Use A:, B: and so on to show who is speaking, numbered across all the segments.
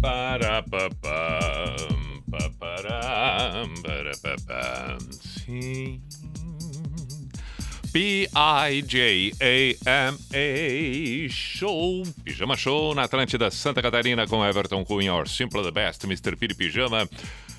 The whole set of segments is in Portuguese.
A: Pa, para, pa, pam, pa, param, para, pa, pam. Sim. P-I-J-A-M-A Show, Pijama Show na Atlântida Santa Catarina com Everton Cunha, or Simple the Best, Mr. Piri Pijama.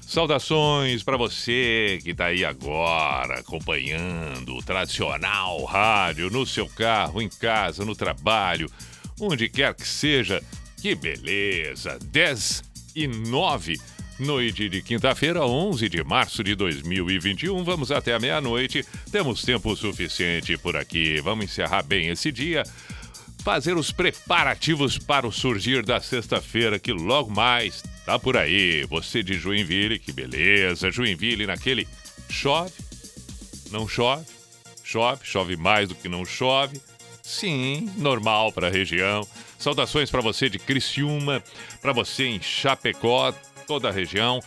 A: Saudações para você que tá aí agora acompanhando o tradicional rádio no seu carro, em casa, no trabalho, onde quer que seja. Que beleza! 10 e 9 Noite de quinta-feira, 11 de março de 2021. Vamos até a meia-noite. Temos tempo suficiente por aqui. Vamos encerrar bem esse dia. Fazer os preparativos para o surgir da sexta-feira, que logo mais tá por aí. Você de Joinville, que beleza. Joinville naquele chove, não chove, chove, chove mais do que não chove. Sim, normal para a região. Saudações para você de Criciúma, para você em Chapecó, toda a região,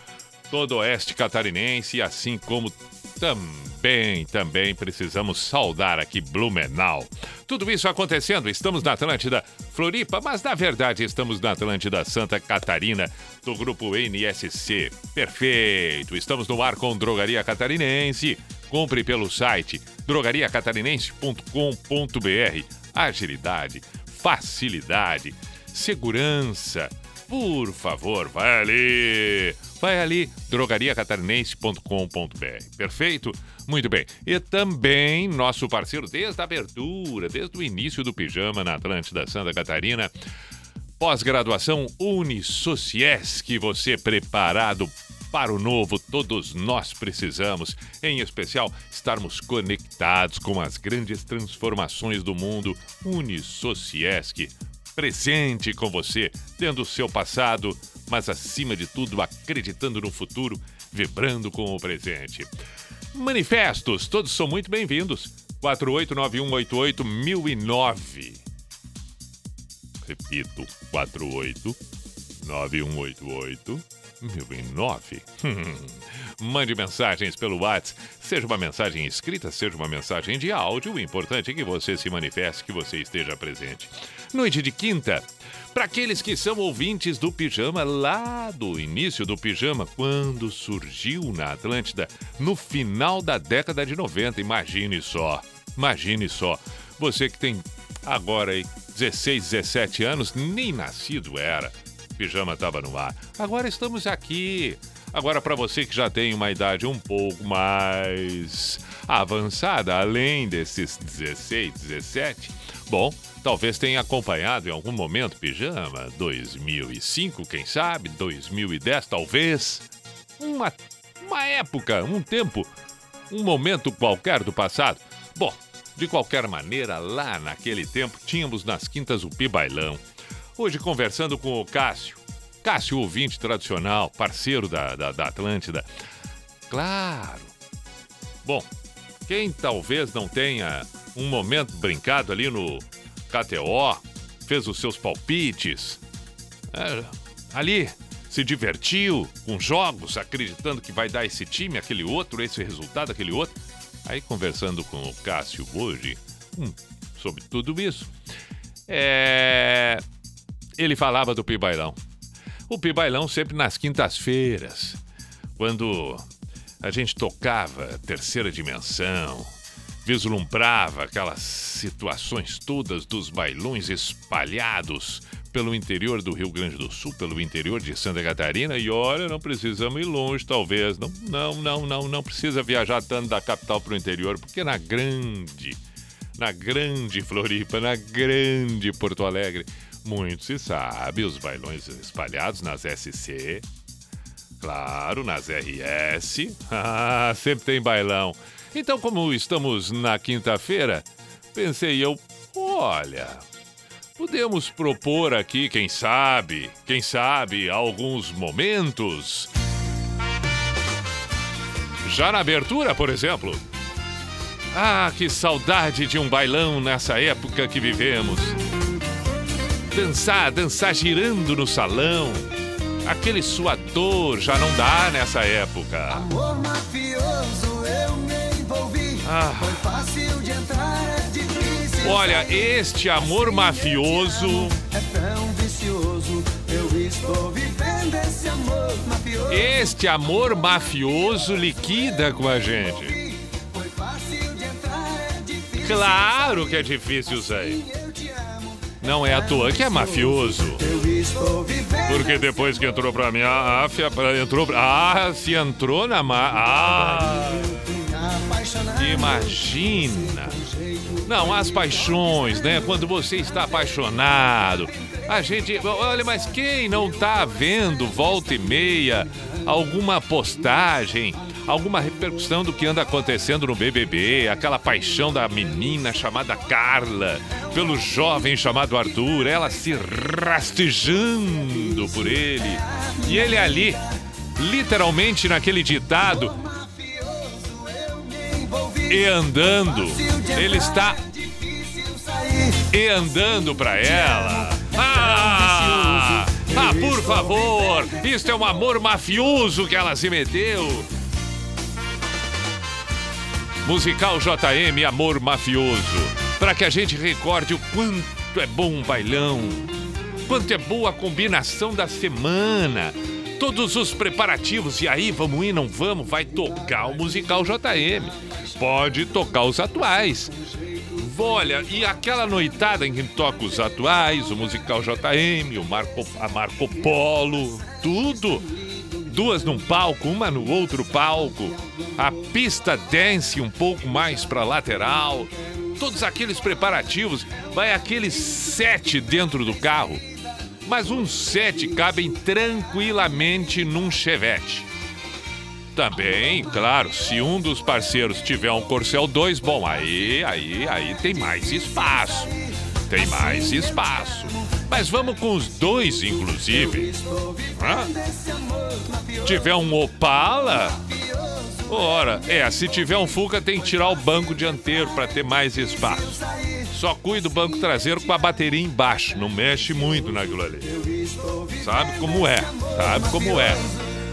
A: todo o oeste catarinense, assim como também, também precisamos saudar aqui Blumenau. Tudo isso acontecendo, estamos na Atlântida Floripa, mas na verdade estamos na Atlântida Santa Catarina, do grupo NSC. Perfeito, estamos no ar com Drogaria Catarinense. Compre pelo site drogariacatarinense.com.br. Agilidade, facilidade, segurança por favor, vai ali. Vai ali, drogariacatarinense.com.br. Perfeito? Muito bem. E também nosso parceiro desde a abertura, desde o início do pijama na Atlântida Santa Catarina. Pós-graduação Unisociesc, você preparado para o novo, todos nós precisamos, em especial, estarmos conectados com as grandes transformações do mundo. Unisociesc presente com você, tendo o seu passado, mas acima de tudo acreditando no futuro, vibrando com o presente. Manifestos, todos são muito bem-vindos. 4891881009. Repito, 489188 1009. Mande mensagens pelo WhatsApp, seja uma mensagem escrita, seja uma mensagem de áudio. O importante é que você se manifeste, que você esteja presente. Noite de quinta, para aqueles que são ouvintes do Pijama lá do início do Pijama, quando surgiu na Atlântida, no final da década de 90. Imagine só, imagine só. Você que tem agora aí 16, 17 anos, nem nascido era. Pijama estava no ar. Agora estamos aqui. Agora, para você que já tem uma idade um pouco mais avançada, além desses 16, 17, bom, Talvez tenha acompanhado em algum momento Pijama, 2005, quem sabe, 2010, talvez. Uma, uma época, um tempo, um momento qualquer do passado. Bom, de qualquer maneira, lá naquele tempo tínhamos nas quintas o Pi Bailão. Hoje conversando com o Cássio. Cássio, ouvinte tradicional, parceiro da, da, da Atlântida. Claro. Bom, quem talvez não tenha um momento brincado ali no KTO, fez os seus palpites. É, ali se divertiu com jogos, acreditando que vai dar esse time, aquele outro, esse resultado, aquele outro. Aí conversando com o Cássio hoje hum, sobre tudo isso, é... ele falava do Pibailão. O Pibailão sempre nas quintas-feiras, quando a gente tocava terceira dimensão, vislumbrava aquelas situações todas dos bailões espalhados pelo interior do Rio Grande do Sul, pelo interior de Santa Catarina, e olha, não precisamos ir longe, talvez. Não, não, não, não, não precisa viajar tanto da capital para o interior, porque na grande, na grande Floripa, na grande Porto Alegre, muito se sabe, os bailões espalhados nas SC, claro, nas RS, ah, sempre tem bailão. Então, como estamos na quinta-feira, pensei eu, olha, podemos propor aqui, quem sabe, quem sabe, alguns momentos. Já na abertura, por exemplo. Ah, que saudade de um bailão nessa época que vivemos. Dançar, dançar girando no salão. Aquele suador já não dá nessa época.
B: Amor mafioso, eu me envolvi.
A: Ah.
B: Foi fácil de entrar, é difícil.
A: Olha, este amor mafioso.
B: É tão vicioso, eu estou vivendo esse amor mafioso.
A: Este amor mafioso liquida com a gente.
B: Foi fácil de entrar, é difícil.
A: Claro que é difícil, Zé. Não é à toa que é mafioso. Porque depois que entrou pra minha áfia, pra- entrou pra... Ah, se entrou na ma... Ah, imagina. Não, as paixões, né? Quando você está apaixonado. A gente... Olha, mas quem não tá vendo volta e meia alguma postagem, alguma repercussão do que anda acontecendo no BBB, aquela paixão da menina chamada Carla, pelo jovem chamado Arthur, ela se rastejando por ele. E ele ali, literalmente naquele ditado, e andando. Ele está e andando pra ela. Ah, ah, por favor, isto é um amor mafioso que ela se meteu. Musical JM Amor Mafioso. Para que a gente recorde o quanto é bom um bailão, quanto é boa a combinação da semana, todos os preparativos. E aí, vamos ir, não vamos? Vai tocar o musical JM. Pode tocar os atuais. Olha, e aquela noitada em que toca os atuais, o musical JM, o Marco, a Marco Polo, tudo. Duas num palco, uma no outro palco. A pista dance um pouco mais pra lateral. Todos aqueles preparativos. Vai aqueles sete dentro do carro. Mas uns sete cabem tranquilamente num chevette. Também, claro, se um dos parceiros tiver um Corcel 2, bom, aí, aí, aí tem mais espaço. Tem mais espaço. Mas vamos com os dois, inclusive. Hã? Tiver um Opala? Ora, é, se tiver um Fuca tem que tirar o banco dianteiro para ter mais espaço. Só cuida do banco traseiro com a bateria embaixo, não mexe muito naquilo ali. Sabe como é? Sabe como é?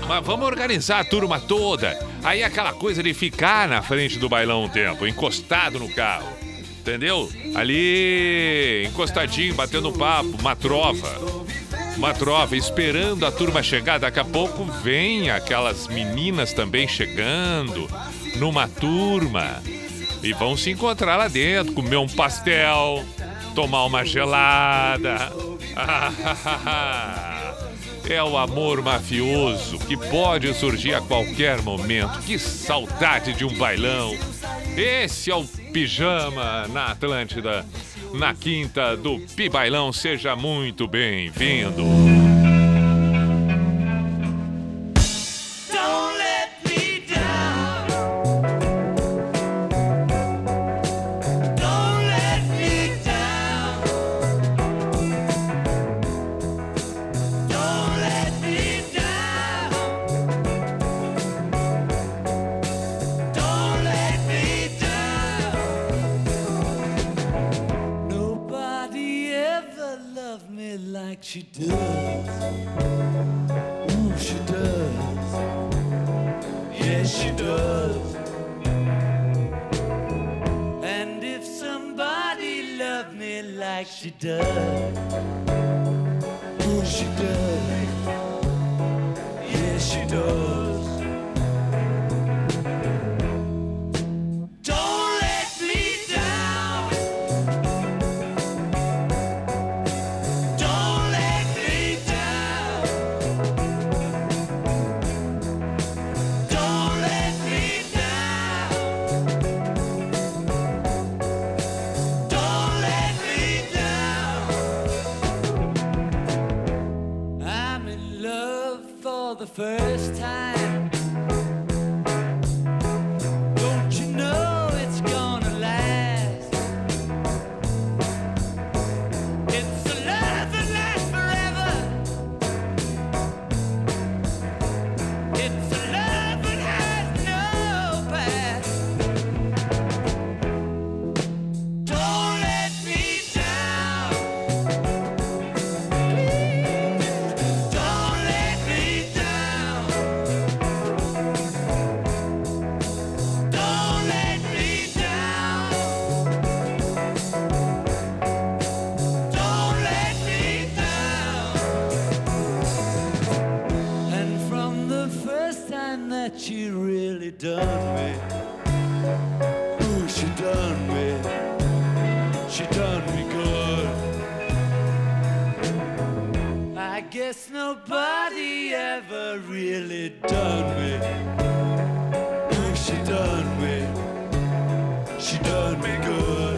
A: Mas vamos organizar a turma toda. Aí aquela coisa de ficar na frente do bailão um tempo, encostado no carro. Entendeu? Ali, encostadinho, batendo papo, uma trova. Uma trova, esperando a turma chegar. Daqui a pouco vem aquelas meninas também chegando numa turma. E vão se encontrar lá dentro, comer um pastel, tomar uma gelada. É o amor mafioso que pode surgir a qualquer momento. Que saudade de um bailão. Esse é o Pijama na Atlântida, na quinta do Pi Bailão. Seja muito bem-vindo.
C: guess nobody ever really done me. She done me. She done me good.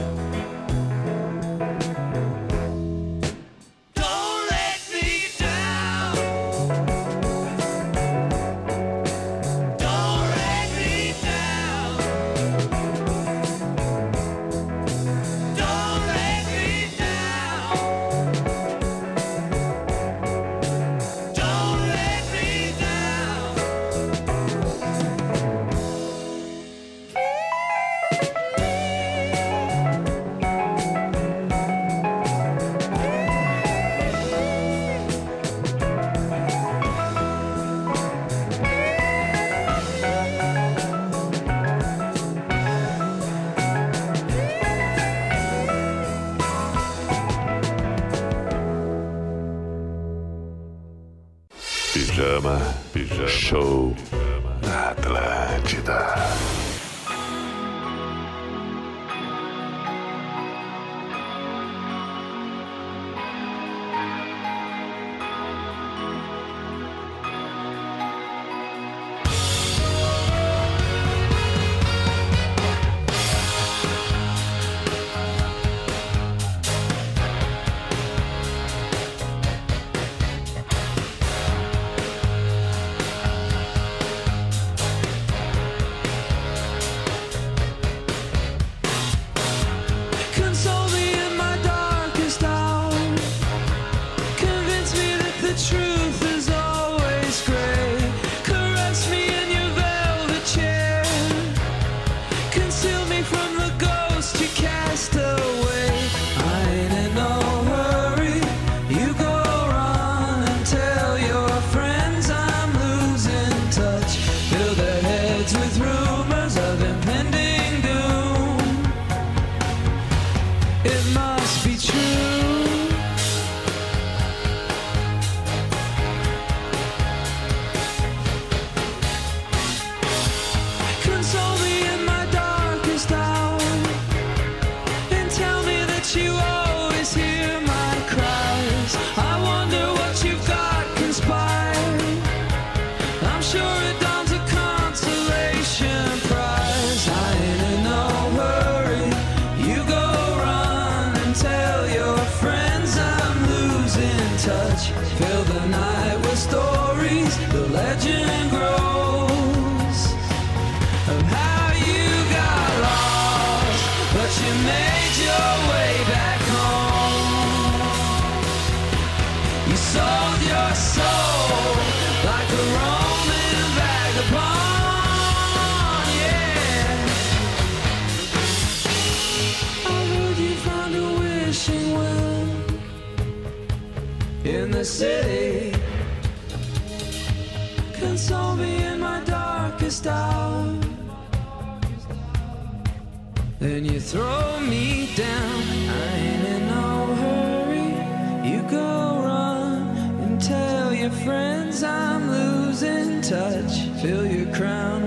C: I'm losing touch, feel your crown.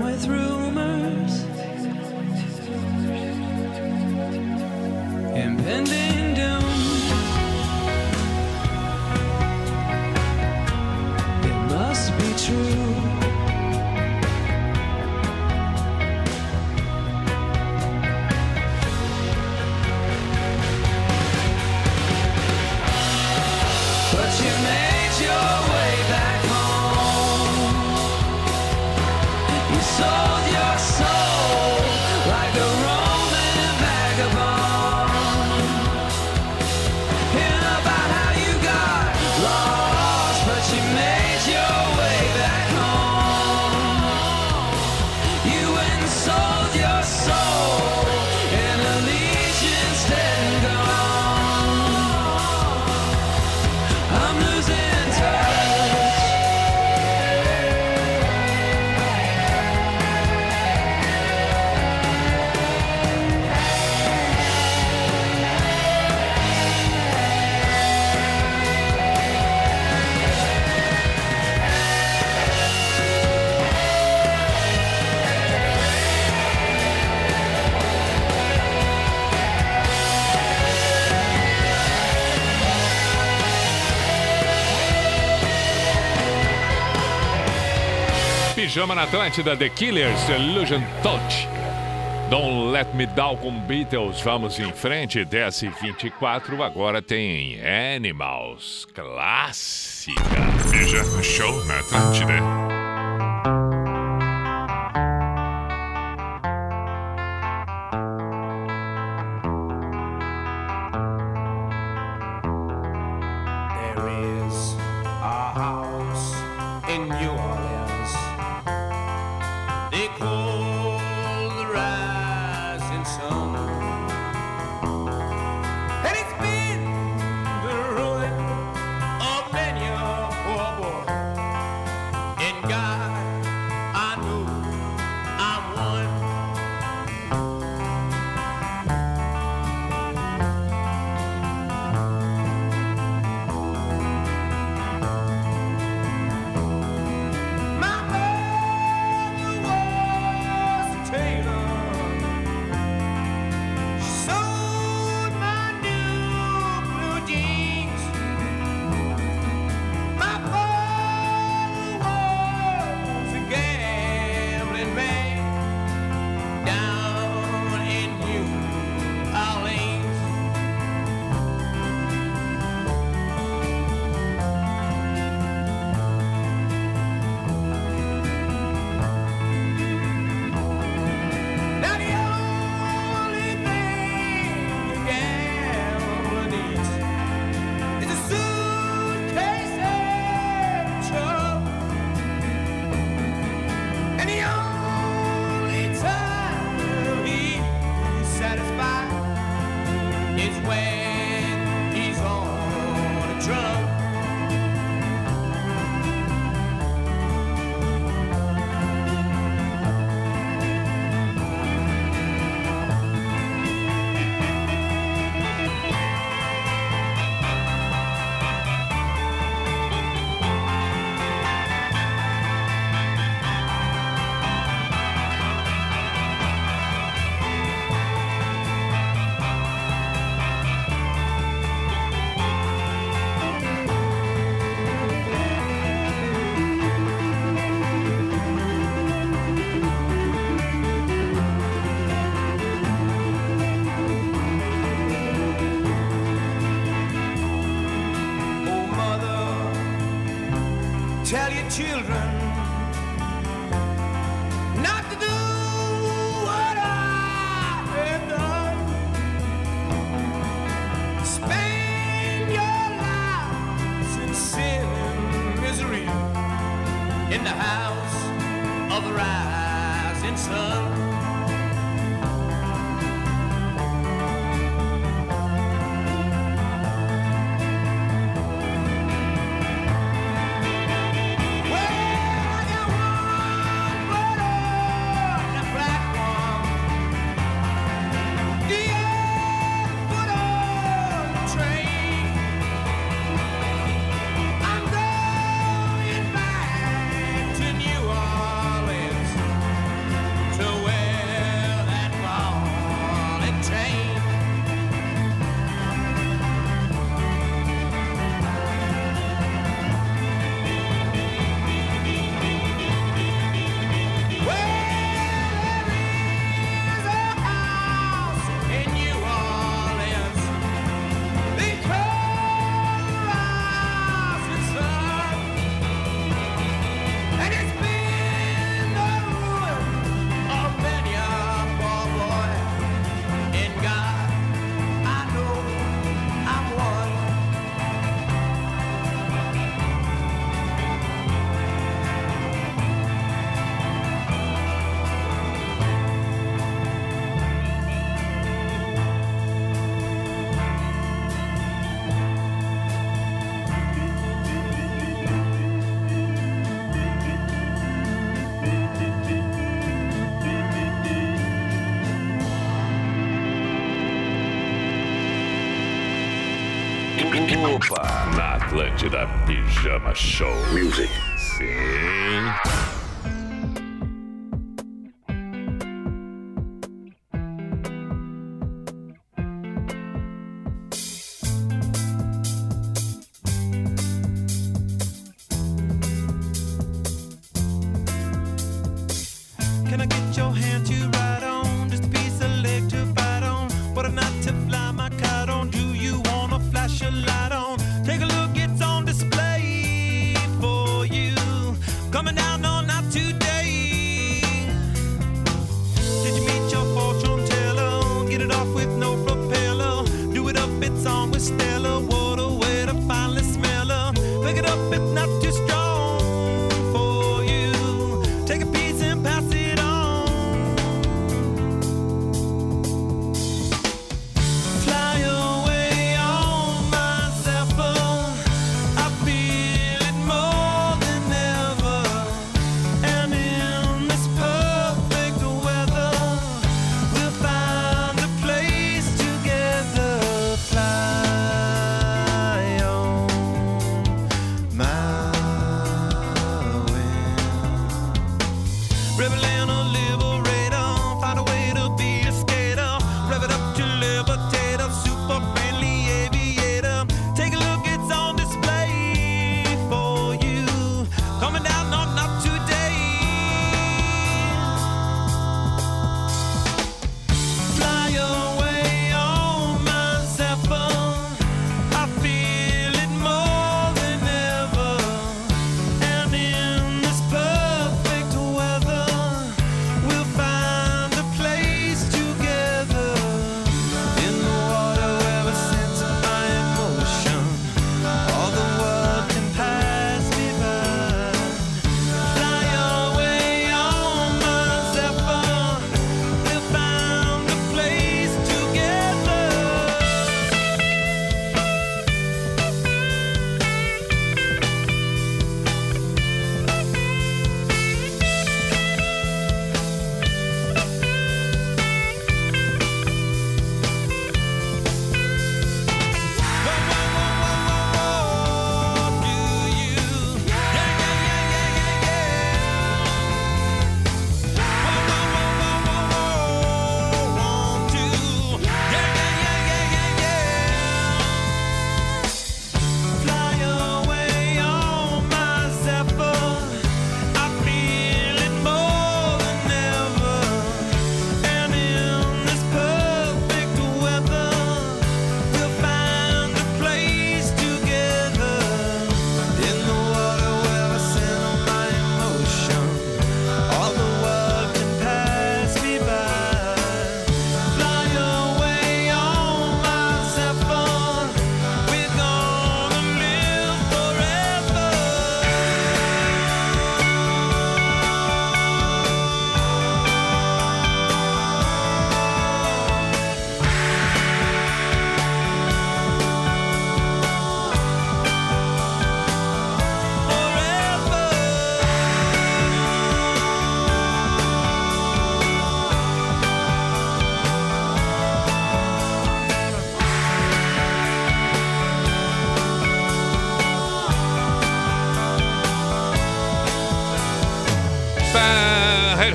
A: Pijama na Atlântida, The Killers, Illusion Touch. Don't Let Me Down com Beatles. Vamos em frente, 10 e 24 Agora tem Animals, clássica.
D: Pijama Show na Atlântida. children.
A: Atlântida Pijama Show.
E: Music.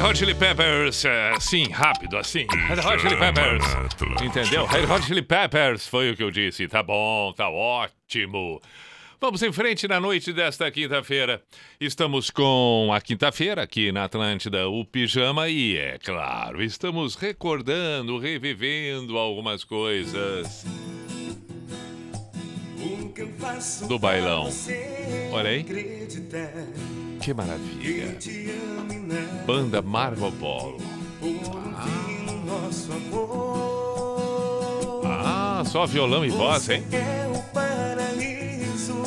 A: Hot Chili Peppers, é, sim, rápido, assim. Red Hot Chili Peppers. Entendeu? Red Hot Chili Peppers foi o que eu disse. Tá bom, tá ótimo. Vamos em frente na noite desta quinta-feira. Estamos com a quinta-feira aqui na Atlântida, o pijama, e é claro, estamos recordando, revivendo algumas coisas do bailão. Olha aí. Que maravilha. Banda Marco Polo. Ah, só violão e voz, hein?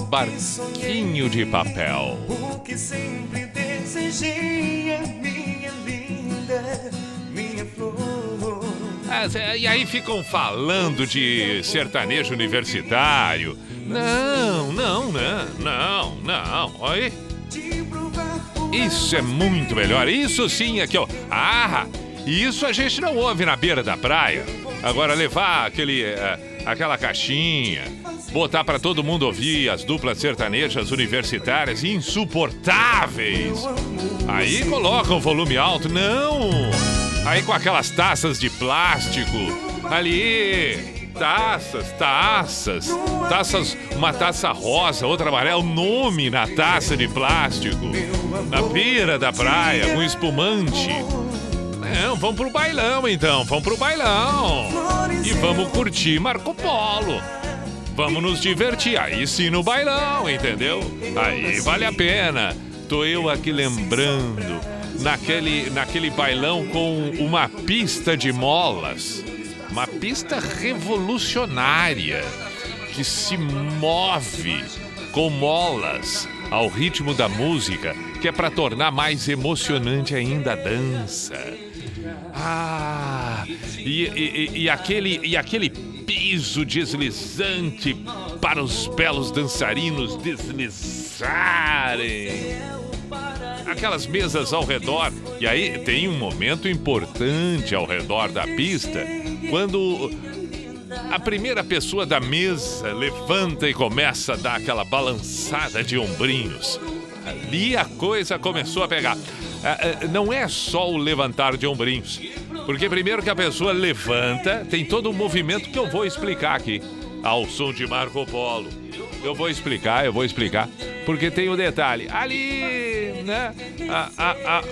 A: Barquinho de papel.
B: O que sempre desejei é minha linda, minha flor.
A: Ah, E aí ficam falando de sertanejo universitário. Não, não, não, não, não. Olha Isso é muito melhor. Isso sim aqui, ó. Ah, isso a gente não ouve na beira da praia. Agora levar aquele, eh, aquela caixinha, botar pra todo mundo ouvir as duplas sertanejas universitárias insuportáveis. Aí coloca um volume alto, não. Aí com aquelas taças de plástico ali. Taças, taças, taças, uma taça rosa, outra amarela, o nome na taça de plástico, na beira da praia, com espumante. Não, vamos pro bailão então, vamos pro bailão. E vamos curtir Marco Polo. Vamos nos divertir, aí sim no bailão, entendeu? Aí vale a pena. Tô eu aqui lembrando, naquele, naquele bailão com uma pista de molas. Uma pista revolucionária que se move com molas ao ritmo da música, que é para tornar mais emocionante ainda a dança. Ah, e, e- e- aquele, e aquele piso deslizante para os belos dançarinos deslizarem. Aquelas mesas ao redor. E aí tem um momento importante ao redor da pista, quando a primeira pessoa da mesa levanta e começa a dar aquela balançada de ombrinhos. Ali a coisa começou a pegar. Ah, ah, Não é só o levantar de ombrinhos. Porque primeiro que a pessoa levanta, tem todo um movimento que eu vou explicar aqui. Ao som de Marco Polo. Eu vou explicar, eu vou explicar. Porque tem o detalhe. Ali, né? a- a- a-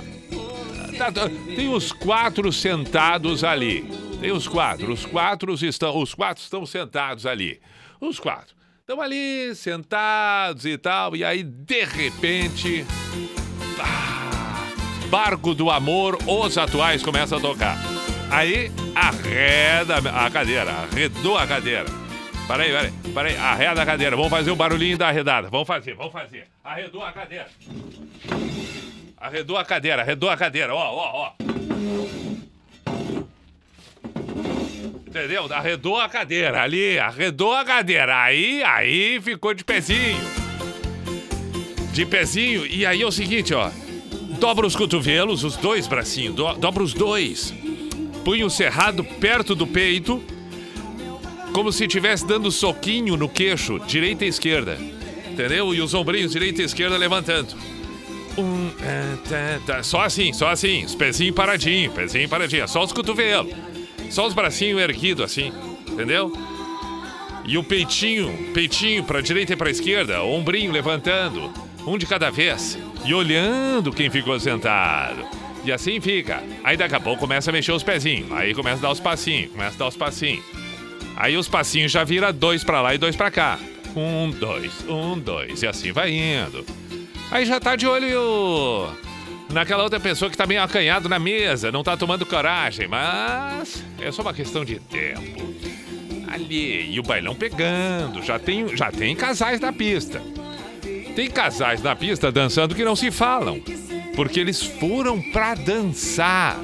A: Tá, tá, tem os quatro sentados ali. Tem os quatro. Os quatro estão, os quatro estão sentados ali. Os quatro. Estão ali, sentados e tal. E aí, de repente. ah, Barco do Amor, os atuais começam a tocar. Aí, arreda a cadeira, arredou a cadeira. Peraí, peraí, peraí, arreda a cadeira. Vamos fazer o barulhinho da arredada. Vamos fazer, vamos fazer. Arredou a cadeira. Arredou a cadeira, arredou a cadeira, ó, ó, ó. Entendeu? Arredou a cadeira ali, arredou a cadeira. Aí, aí ficou de pezinho. De pezinho. E aí é o seguinte, ó. Dobra os cotovelos, os dois bracinhos, do- dobra os dois. Punho cerrado perto do peito, como se estivesse dando soquinho no queixo, direita e esquerda. Entendeu? E os ombrinhos, direita e esquerda, levantando. Um, é, tá, tá. Só assim, só assim. Os pezinhos paradinhos, pezinho paradinho. Só os cotovelos. Só os bracinhos erguidos assim. Entendeu? E o peitinho, peitinho pra direita e pra esquerda, ombrinho levantando. Um de cada vez. E olhando quem ficou sentado. E assim fica. Aí daqui a pouco começa a mexer os pezinhos. Aí começa a dar os passinhos. Começa a dar os passinhos. Aí os passinhos já vira dois pra lá e dois pra cá. Um, dois, um, dois. E assim vai indo. Aí já tá de olho naquela outra pessoa que tá meio acanhado na mesa, não tá tomando coragem, mas é só uma questão de tempo. Ali, e o bailão pegando, já tem, já tem casais na pista. Tem casais na pista dançando que não se falam, porque eles foram pra dançar.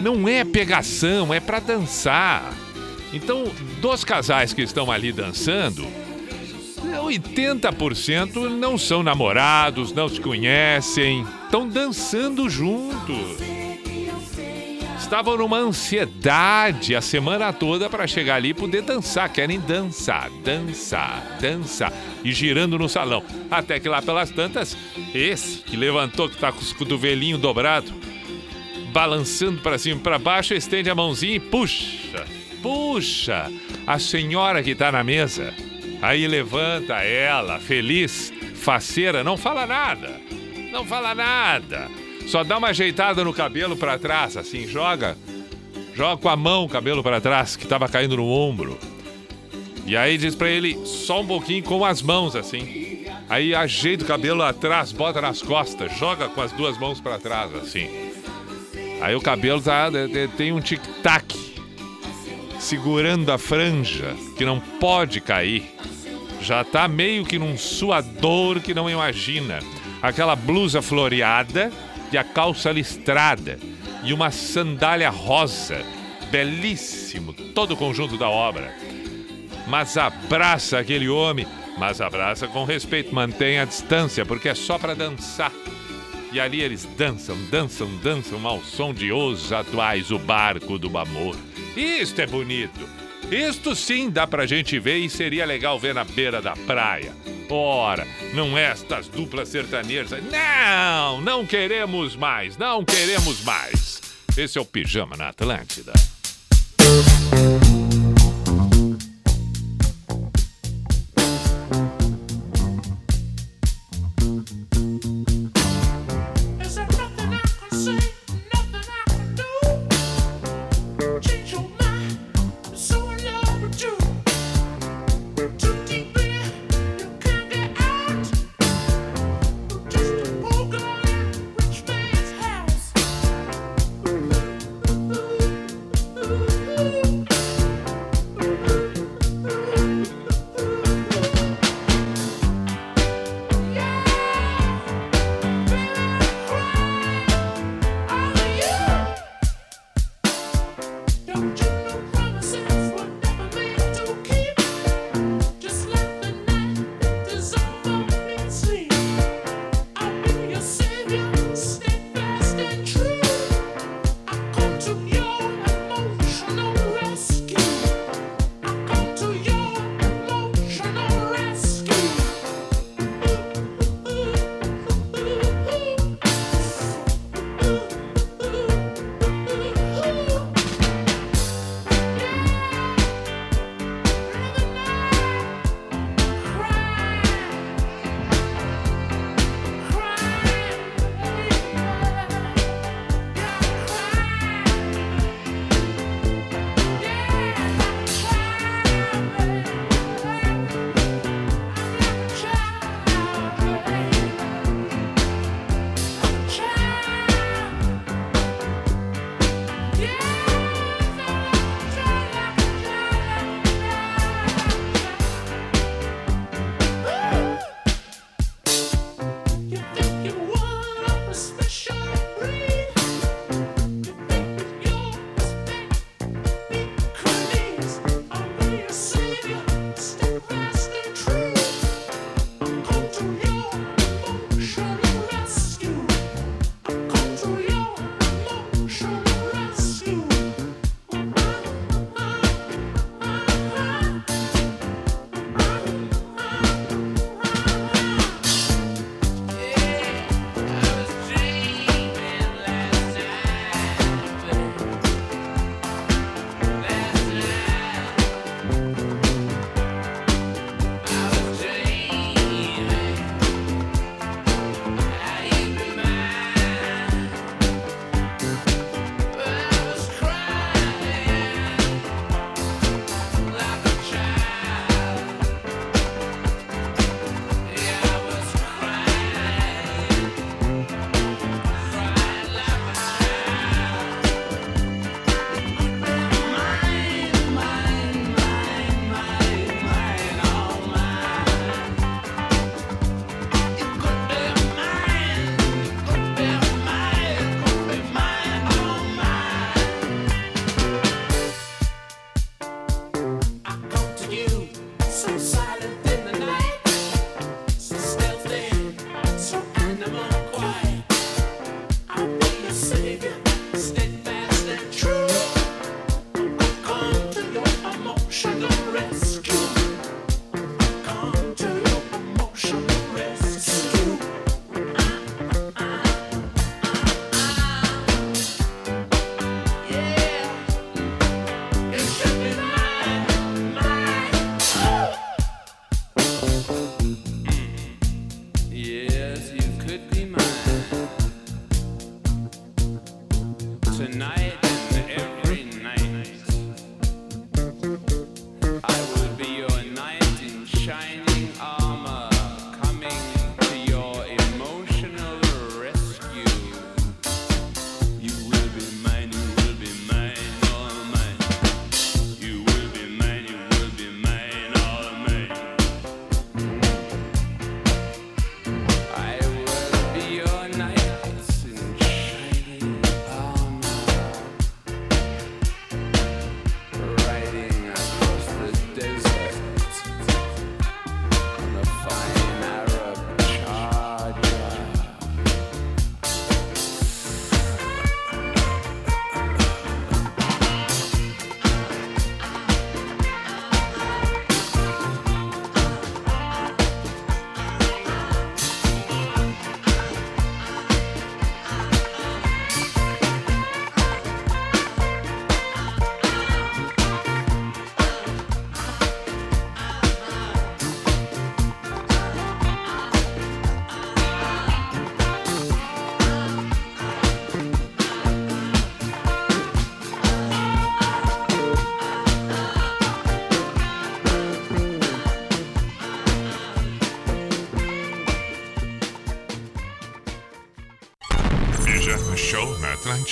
A: Não é pegação, é pra dançar. Então, dos casais que estão ali dançando, 80% não são namorados, não se conhecem, estão dançando juntos. Estavam numa ansiedade a semana toda para chegar ali e poder dançar. Querem dançar, dançar, dançar. E girando no salão. Até que lá pelas tantas, esse que levantou, que tá com os cotovelinhos dobrados, balançando para cima e para baixo, estende a mãozinha e puxa, puxa a senhora que tá na mesa. Aí levanta ela, feliz, faceira, não fala nada. Não fala nada. Só dá uma ajeitada no cabelo para trás, assim, joga. Joga com a mão o cabelo para trás, que tava caindo no ombro. E aí diz para ele só um pouquinho com as mãos, assim. Aí ajeita o cabelo atrás, bota nas costas, joga com as duas mãos para trás, assim. Aí o cabelo tá, tem um tic-tac segurando a franja, que não pode cair. Já tá meio que num suador que não imagina. Aquela blusa floreada e a calça listrada e uma sandália rosa. Belíssimo, todo o conjunto da obra. Mas abraça aquele homem, mas abraça com respeito, mantém a distância, porque é só para dançar. E ali eles dançam, dançam, dançam ao som de Os Atuais, o barco do amor. Isto é bonito. Isto sim dá pra gente ver e seria legal ver na beira da praia. Ora, não estas duplas sertanejas. Não, não queremos mais, não queremos mais. Esse é o Pijama na Atlântida.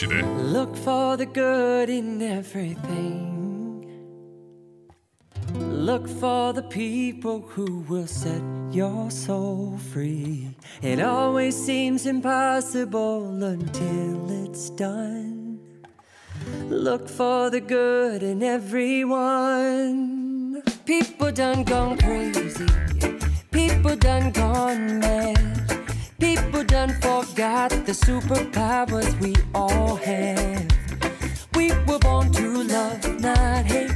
C: Look for the good in everything. Look for the people who will set your soul free. It always seems impossible until it's done. Look for the good in everyone. People done gone crazy. People done gone mad. People done forgot the superpowers we all have. We were born to love, not hate.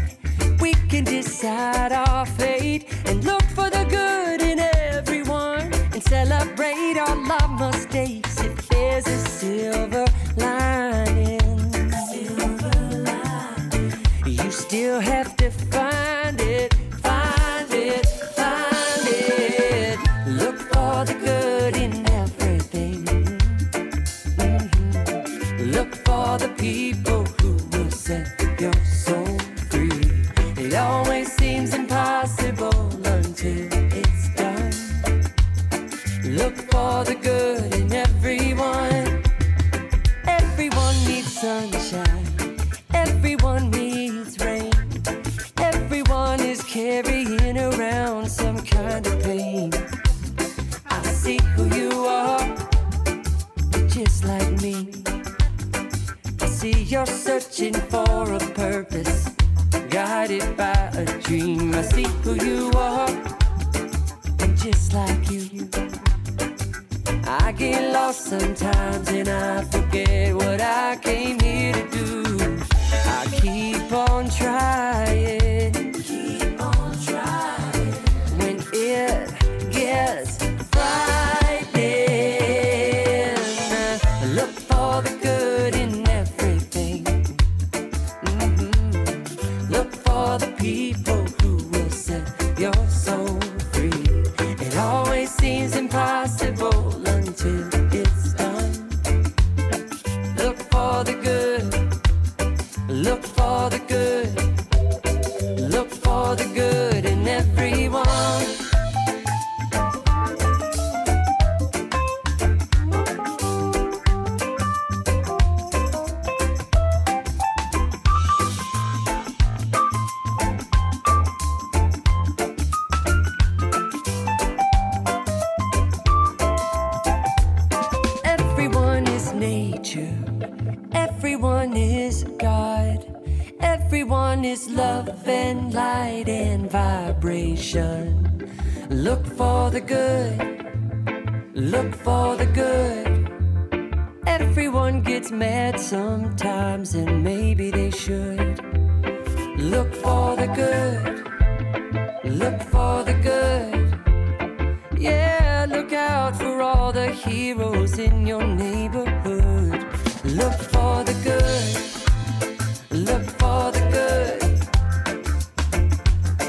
C: We can decide our fate and look for the good in everyone and celebrate our love mistakes if there's a silver lining. Silver lining. You still have to find it.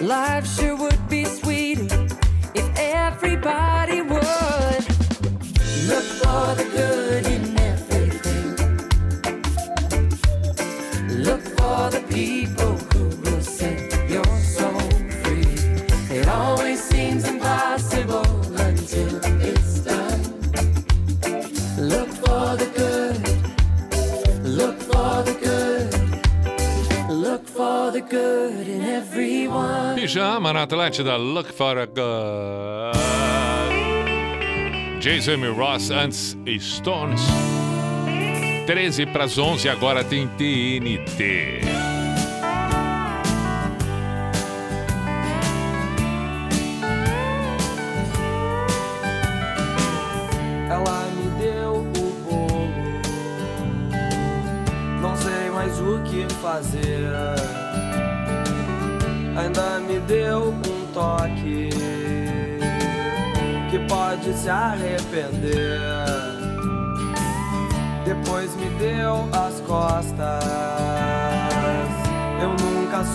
C: Life's sure
A: Atlântida, Look for a Gun. Jason Ross antes Stones. 13 para as 11, agora tem TNT.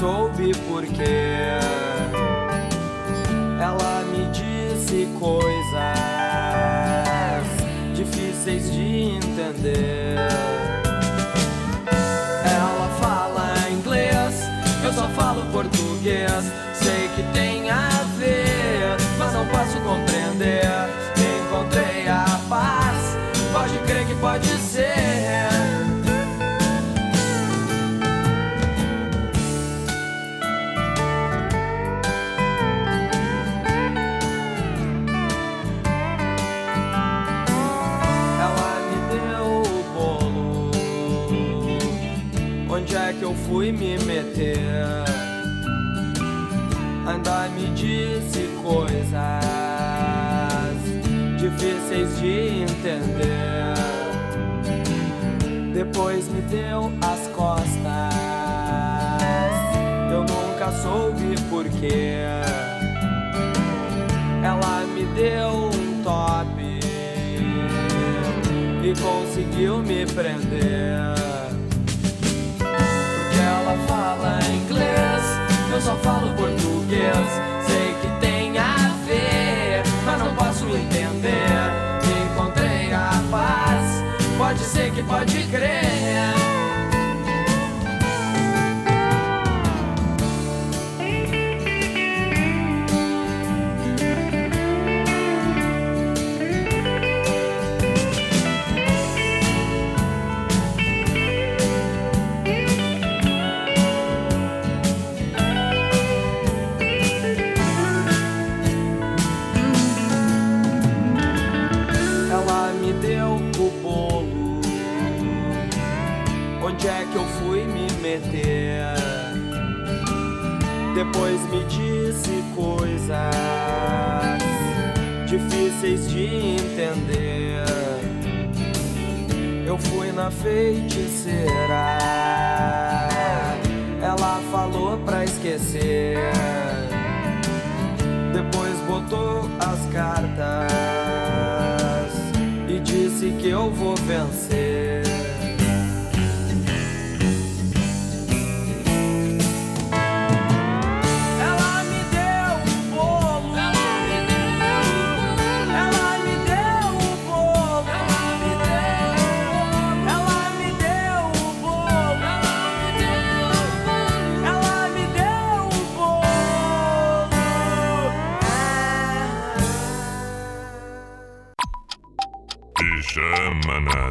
B: soube porquê. Ela me disse coisas difíceis de entender. Ela fala inglês, eu só falo português. Me meter. Ainda me disse coisas difíceis de entender. Depois me deu as costas. Eu nunca soube porquê. Ela me deu um top e conseguiu me prender. Só falo português. Sei que tem a ver, mas não posso entender. Encontrei a paz, pode ser que pode crer. Fui me meter? Depois me disse coisas difíceis de entender. Eu fui na feiticeira. Ela falou pra esquecer. Depois botou as cartas e disse que eu vou vencer.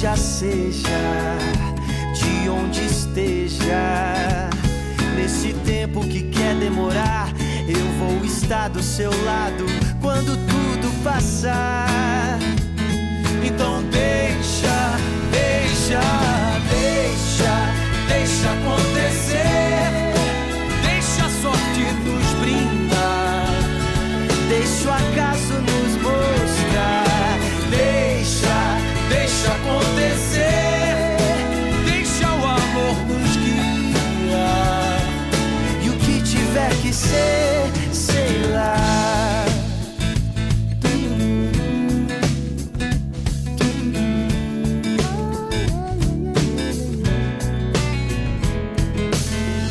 D: já seja, de onde esteja. Nesse tempo que quer demorar, eu vou estar do seu lado quando tudo passar. Então deixa, deixa, deixa, deixa acontecer. Que ser, sei lá.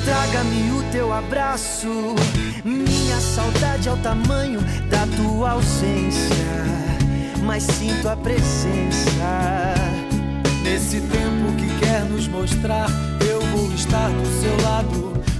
D: Traga-me o teu abraço. Minha saudade é o tamanho da tua ausência. Mas sinto a presença. Nesse tempo que quer nos mostrar, eu vou estar do seu lado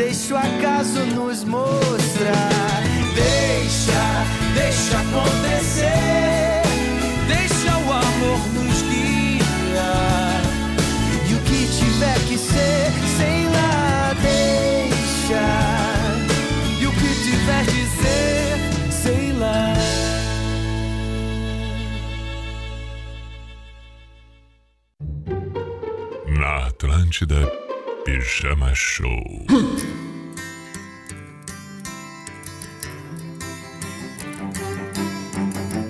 D: Deixa o acaso nos mostrar. Deixa, deixa acontecer. Deixa o amor nos guiar. E o que tiver que ser, sei lá, deixa. E o que tiver de ser, sei lá.
F: Na Atlântida. Pijama Show.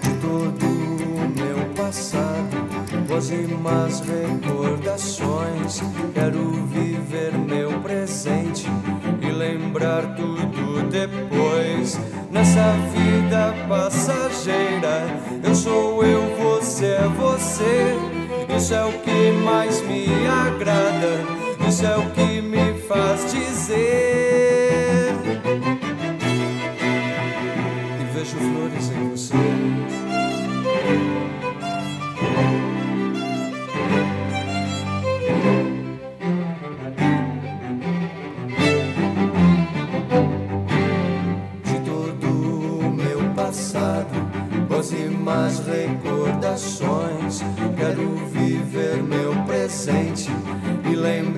D: de todo o meu passado, pósimas recordações. Quero viver meu presente e lembrar tudo depois. Nessa vida passageira, eu sou eu, você é você. Isso é o que mais me agrada, isso é o que me faz dizer. E vejo flores em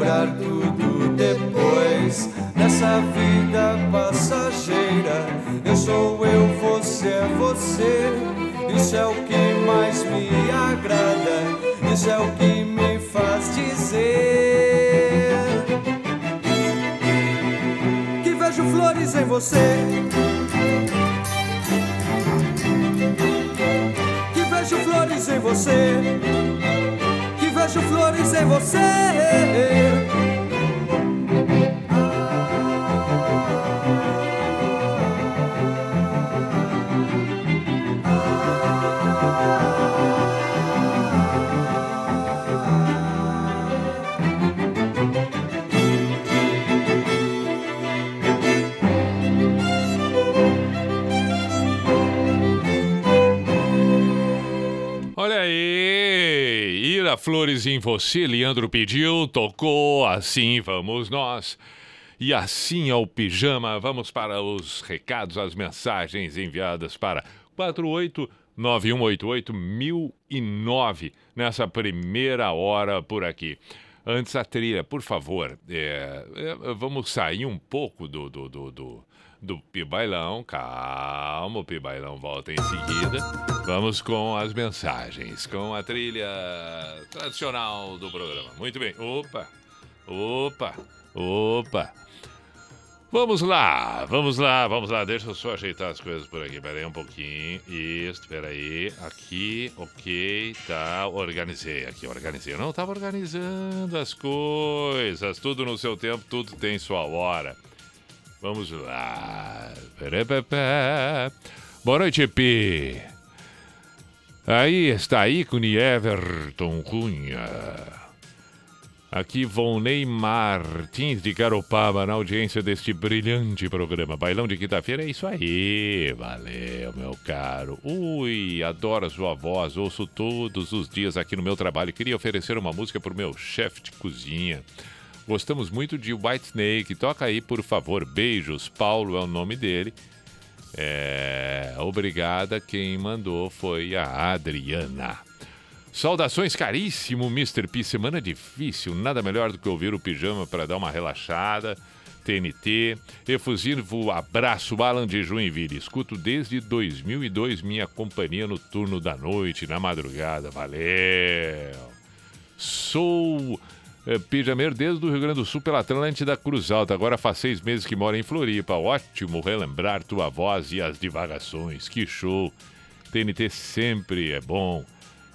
D: lembrar tudo depois. Nessa vida passageira, eu sou eu, você é você. Isso é o que mais me agrada, isso é o que me faz dizer que vejo flores em você. Que vejo flores em você. Vejo flores em você.
A: Flores em você, Leandro pediu, tocou, assim vamos nós. E assim ao pijama, vamos para os recados, as mensagens enviadas para 489188009 nessa primeira hora por aqui. Antes a trilha, por favor, é, é, vamos sair um pouco do, do, do, do, do Pibailão. Calma, o Pibailão volta em seguida. Vamos com as mensagens, com a trilha tradicional do programa. Muito bem. Opa, opa, opa. Vamos lá, vamos lá, vamos lá. Deixa eu só ajeitar as coisas por aqui. Pera aí um pouquinho. Isso, pera aí. Aqui, ok, tá. Organizei aqui, organizei. Eu não estava organizando as coisas. Tudo no seu tempo, tudo tem sua hora. Vamos lá. Boa noite, Pi. Aí está ícone Everton Cunha. Aqui Volney Martins de Garopaba na audiência deste brilhante programa. Bailão de quinta-feira é isso aí. Valeu, meu caro. Ui, adoro a sua voz. Ouço todos os dias aqui no meu trabalho. Queria oferecer uma música para o meu chefe de cozinha. Gostamos muito de White Snake. Toca aí, por favor. Beijos. Paulo é o nome dele. É, obrigada. Quem mandou foi a Adriana. Saudações caríssimo, Mr. P. Semana difícil, nada melhor do que ouvir o pijama para dar uma relaxada. TNT, efusivo abraço, Alan de Joinville. Escuto desde 2002 minha companhia no turno da noite, na madrugada. Valeu! Sou é, pijameiro desde o Rio Grande do Sul pela Atlântida Cruz Alta. Agora faz seis meses que moro em Floripa. Ótimo relembrar tua voz e as divagações. Que show! TNT sempre é bom.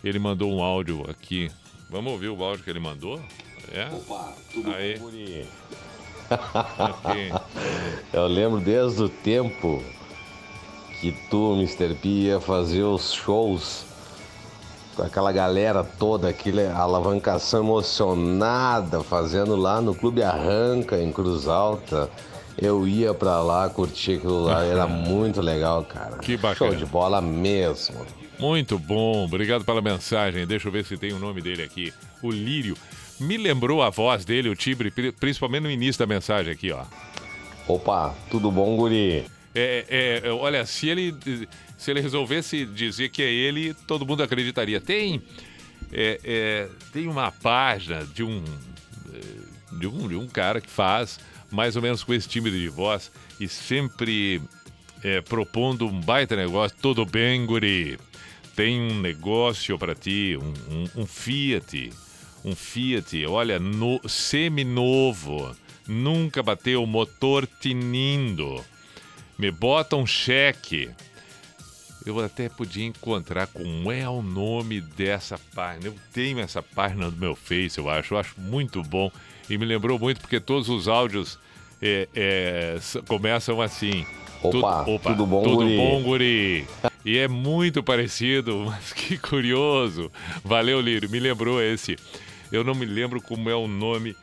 A: Ele mandou um áudio aqui. Vamos ouvir o áudio que ele mandou? É?
G: Opa, tudo
A: Aí.
G: bom. Eu lembro desde o tempo que tu, Mr. P, ia fazer os shows com aquela galera toda, aquela alavancação emocionada, fazendo lá no Clube Arranca, em Cruz Alta. Eu ia pra lá curtir aquilo lá, era muito legal, cara.
A: Que bacana.
G: Show de bola mesmo.
A: Muito bom, obrigado pela mensagem. Deixa eu ver se tem o nome dele aqui. O Lírio. Me lembrou a voz dele, o timbre, pri- principalmente no início da mensagem aqui, ó.
G: Opa, tudo bom, guri?
A: É, é, olha, se ele, se ele resolvesse dizer que é ele, todo mundo acreditaria. Tem, é, é, tem uma página de um, é, de um de um cara que faz mais ou menos com esse timbre de voz e sempre é, propondo um baita negócio. Tudo bem, guri? Tem um negócio para ti, um, um, um Fiat, um Fiat, olha, no, semi-novo, nunca bateu, motor tinindo. Me bota um cheque. Eu até podia encontrar como é o nome dessa página. Eu tenho essa página no meu Face, eu acho. Eu acho muito bom. E me lembrou muito porque todos os áudios é, é, começam assim.
G: Opa,
A: Tu-
G: tudo bom,
A: tudo
G: guri?
A: bom, guri? E é muito parecido, mas que curioso. Valeu, Lírio. Me lembrou esse. Eu não me lembro como é o nome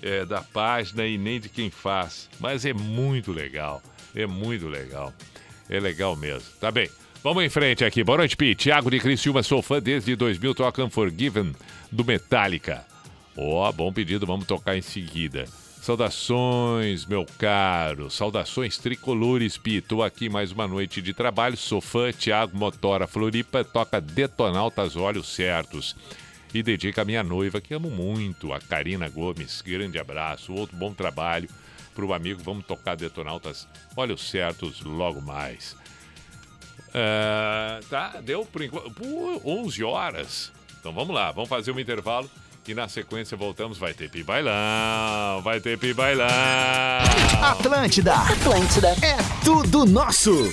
A: é, da página e nem de quem faz, mas é muito legal. É muito legal. É legal mesmo. Tá bem. Vamos em frente aqui. Boa noite, Pi. Thiago de Criciúma, sou fã desde 2000, toca Unforgiven do Metallica. Ó, bom pedido, vamos tocar em seguida. Saudações, meu caro. Saudações tricolores, Pi. Tô aqui mais uma noite de trabalho. Sou fã, Thiago Motora Floripa, toca Detonautas Olhos Certos. E dedica a minha noiva, que amo muito, a Karina Gomes. Grande abraço, outro bom trabalho pro amigo. Vamos tocar Detonautas Olhos Certos logo mais. Ah, tá, deu por enquanto. Pô, 11 horas. Então vamos lá, vamos fazer um intervalo e na sequência voltamos. Vai ter Pibailão, vai ter Pibailão.
H: Atlântida. Atlântida. É tudo nosso.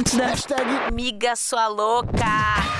I: Atlântida. Hashtag Miga sua louca.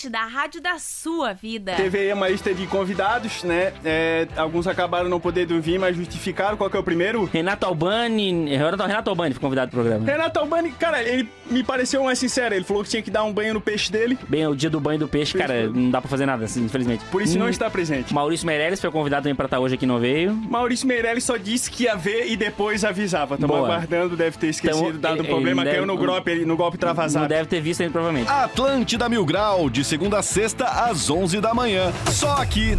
I: Atlântida, a rádio da sua vida.
J: Teve aí uma lista de convidados, né? É, alguns acabaram não podendo vir, mas justificaram. Qual que é o primeiro?
K: Renato Albani. Renato, Renato Albani foi convidado pro programa.
J: Renato Albani, cara, ele me pareceu mais sincero. Ele falou que tinha que dar um banho no peixe dele.
K: Bem, o dia do banho do peixe, cara, não dá pra fazer nada, assim, infelizmente.
J: Por isso não
K: Hum,
J: está presente.
K: Maurício Meirelles foi convidado também pra estar hoje aqui, não veio.
J: Maurício Meirelles só disse que ia ver e depois avisava. Tamo
K: Boa.
J: aguardando, deve ter esquecido,
K: Então,
J: dado um
K: ele-
J: problema,
K: ele
J: caiu
K: deve-
J: no golpe, no golpe travasado.
K: Não deve ter visto ainda, provavelmente.
H: Atlântida Mil Grau, de segunda a sexta, às 11 da manhã. Só aqui.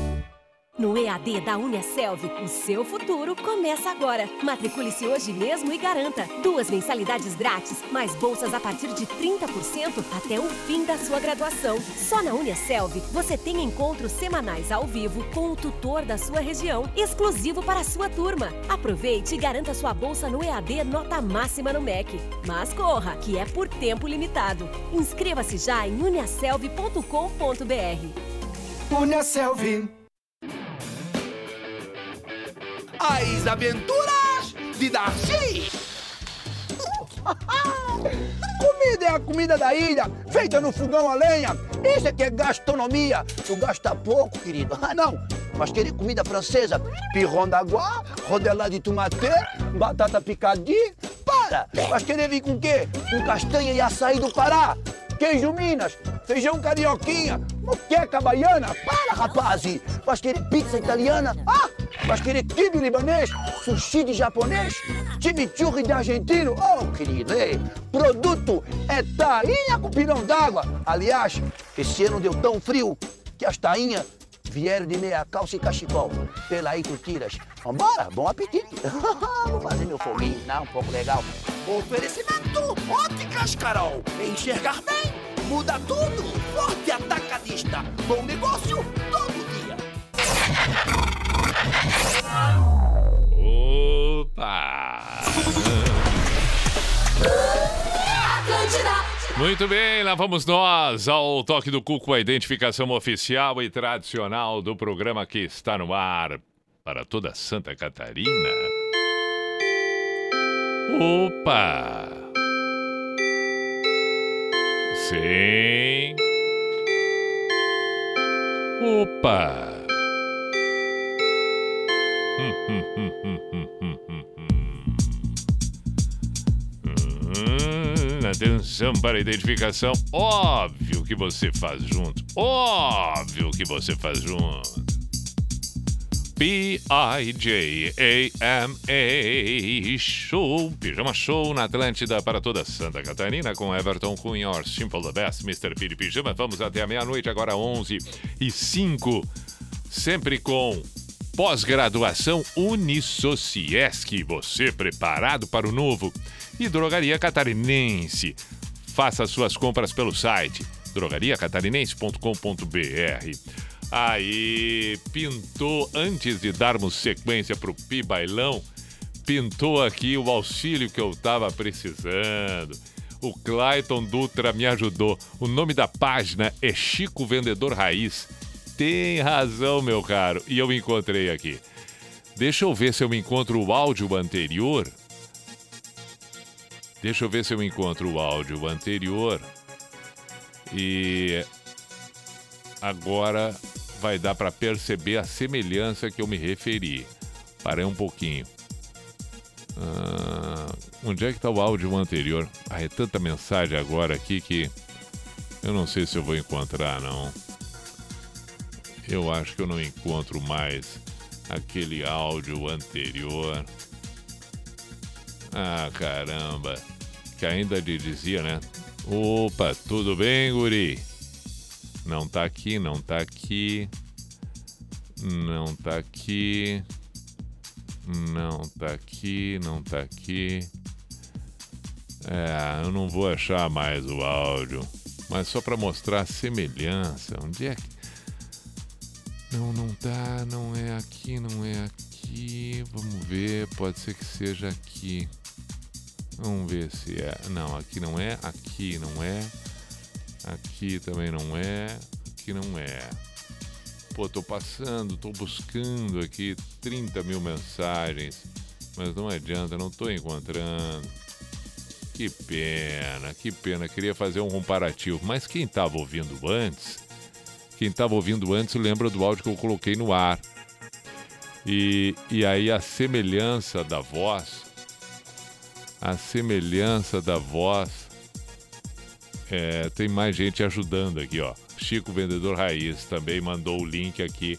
L: No EAD da Uniaselv, o seu futuro começa agora. Matricule-se hoje mesmo e garanta duas mensalidades grátis, mais bolsas a partir de 30% até o fim da sua graduação. Só na Uniaselv você tem encontros semanais ao vivo com o tutor da sua região, exclusivo para a sua turma. Aproveite e garanta sua bolsa no EAD nota máxima no MEC. Mas corra, que é por tempo limitado. Inscreva-se já em uniaselv.com.br.
M: Uniaselv. As aventuras de Darcy.
N: Comida é a comida da ilha, feita no fogão a lenha. Isso é que é gastronomia. Tu gasta pouco, querido. Ah, não. Mas querer comida francesa, pirron d'água, rodelá de tomate, batata picadinha. Para! Mas querer vir com o quê? Com castanha e açaí do Pará. Queijo Minas, feijão carioquinha, moqueca baiana. Para, rapaz! Mas querer pizza italiana? Ah! Mas querer kibe libanês, sushi de japonês, chimichurri de argentino? Oh, querido, ei, produto é tainha com pirão d'água. Aliás, esse ano deu tão frio que as tainhas vieram de meia calça e cachecol. Pela aí tu tiras. Vambora, bom apetite. Vou fazer meu foguinho, né? Um pouco legal. Oferecimento
M: Óticas Carol. Enxergar bem muda tudo. Forte atacadista. Bom negócio todo dia.
A: Opa! Muito bem, lá vamos nós ao toque do Cuco, a identificação oficial e tradicional do programa que está no ar para toda Santa Catarina. Opa! Sim. Opa! Hum, hum, hum, hum, hum, hum, hum, hum. Atenção para identificação. Óbvio que você faz junto. Óbvio que você faz junto. P-I-J-A-M-A Show, Pijama Show na Atlântida para toda Santa Catarina com Everton Cunha, Simple the Best, Mr. Piri Pijama. Vamos até a meia-noite, agora 11 e 5. Sempre com pós-graduação Unisociesc. Você preparado para o novo? E Drogaria Catarinense. Faça suas compras pelo site drogariacatarinense.com.br. Aí, pintou, antes de darmos sequência pro Pi Bailão, pintou aqui o auxílio que eu tava precisando. O Clayton Dutra me ajudou. O nome da página é Chico Vendedor Raiz. Tem razão, meu caro. E eu encontrei aqui. Deixa eu ver se eu encontro o áudio anterior. Deixa eu ver se eu encontro o áudio anterior. E agora vai dar para perceber a semelhança que eu me referi. Parei um pouquinho. Ah, onde é que está o áudio anterior? Ah, é tanta mensagem agora aqui que eu não sei se eu vou encontrar, não. Eu acho que eu não encontro mais aquele áudio anterior. Ah, caramba. Que ainda lhe dizia, né? Opa, tudo bem, guri? Não tá aqui, não tá aqui. Não tá aqui. Não tá aqui, não tá aqui. É, eu não vou achar mais o áudio. Mas só para mostrar a semelhança. Onde é que. Não, não tá, não é aqui, não é aqui. Vamos ver, pode ser que seja aqui. Vamos ver se é. Não, aqui não é, aqui não é. Aqui também não é. Aqui não é. Pô, tô passando, tô buscando aqui 30 mil mensagens. Mas não adianta, não tô encontrando. Que pena, que pena. Queria fazer um comparativo. Mas quem tava ouvindo antes, quem tava ouvindo antes lembra do áudio que eu coloquei no ar. E, e aí a semelhança da voz, a semelhança da voz é, tem mais gente ajudando aqui, ó. Chico Vendedor Raiz também mandou o link aqui,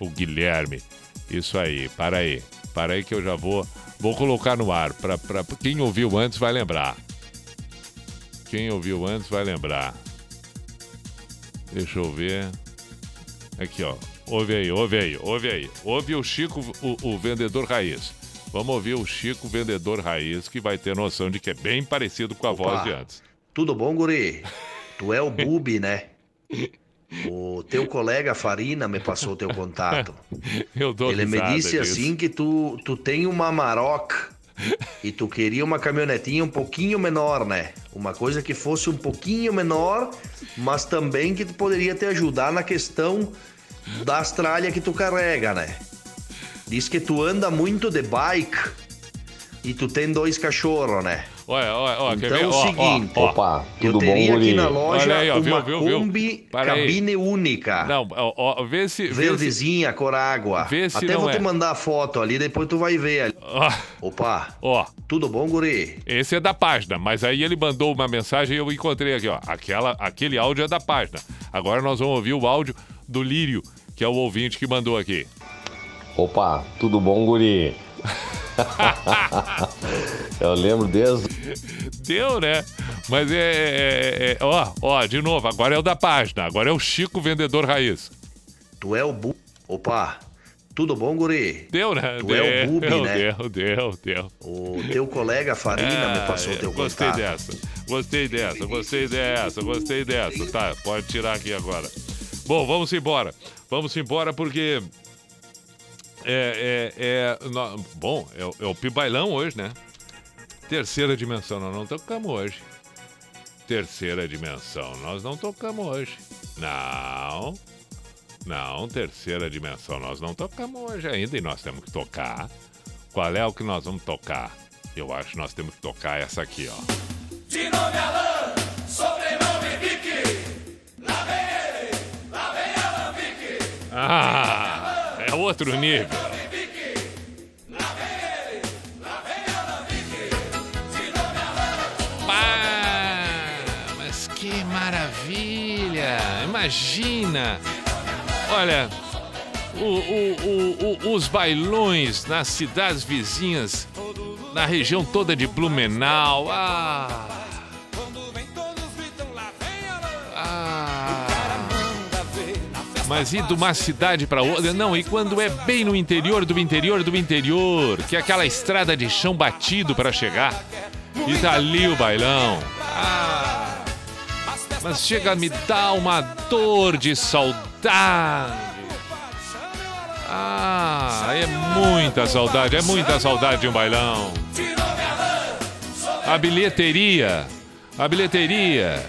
A: o Guilherme. Isso aí, para aí. Para aí que eu já vou vou colocar no ar. Pra, pra, quem ouviu antes vai lembrar. Quem ouviu antes vai lembrar. Deixa eu ver. Aqui, ó. Ouve aí, ouve aí, ouve aí. Ouve o Chico, o, o vendedor raiz. Vamos ouvir o Chico Vendedor Raiz, que vai ter noção de que é bem parecido com a
O: Opa.
A: voz de antes.
O: Tudo bom, guri? Tu é o Bubi, né? O teu colega Farina me passou teu contato.
A: Eu dou
O: Ele me disse
A: disso.
O: assim que tu, tu tem uma Maroc e tu queria uma caminhonetinha um pouquinho menor, né? Uma coisa que fosse um pouquinho menor, mas também que tu poderia te ajudar na questão das tralhas que tu carrega, né? Diz que tu anda muito de bike e tu tem dois cachorros, né?
A: Olha, olha, olha, quer
O: Então
A: ver?
O: é o
A: Ó,
O: seguinte,
A: ó, ó.
G: Opa,
O: eu
G: tudo bom,
O: teria aqui
G: guri?
O: na loja
A: Olha aí, ó, viu,
O: uma
A: viu, viu?
O: Kombi
A: aí.
O: cabine única.
A: Não, ó, ó, vê se. Vê se
O: Verdezinha, cor água.
A: Vê se
O: Até
A: não
O: vou
A: é.
O: te mandar a foto ali, depois tu vai ver ali. Opa,
A: ó.
O: tudo bom, guri?
A: Esse é da página, mas aí ele mandou uma mensagem e eu encontrei aqui, ó. Aquela, aquele áudio é da página. Agora nós vamos ouvir o áudio do Lírio, que é o ouvinte que mandou aqui.
G: Opa, tudo bom, guri? Eu lembro desde.
A: Deu, né? Mas é, é- é- Ó, ó, de novo, agora é o da página. Agora é o Chico Vendedor Raiz.
O: Tu é o bu... Opa, Tudo bom, guri?
A: Deu, né?
O: Tu
A: deu,
O: é o Bubi,
A: deu,
O: né?
A: Deu, deu, deu.
O: O teu colega Farina me passou o teu
A: Gostei
O: contato.
A: dessa, gostei dessa, gostei dessa, gostei dessa. Tá, pode tirar aqui agora. Bom, vamos embora. Vamos embora porque. É, é, é, bom, é, o- é o Pibailão hoje, né? Terceira dimensão, nós não tocamos hoje. Terceira dimensão, nós não tocamos hoje. Não. Não, terceira dimensão, nós não tocamos hoje ainda e nós temos que tocar. Qual é o que nós vamos tocar? Eu acho que nós temos que tocar essa aqui, ó.
B: De nome Alan, sobrenome Vicky. Lá vem ele, lá vem Alan Vicky.
A: Ah, outro nível. Pá, mas que maravilha! Imagina! Olha, o- o- o- os bailões nas cidades vizinhas, na região toda de Blumenau. Ah! Mas ir de uma cidade para outra? Não, e quando é bem no interior do interior do interior, que é aquela estrada de chão batido para chegar. E tá ali o bailão. Ah, mas chega a me dar uma dor de saudade. Ah, é muita saudade, é muita saudade de um bailão. A bilheteria, a bilheteria.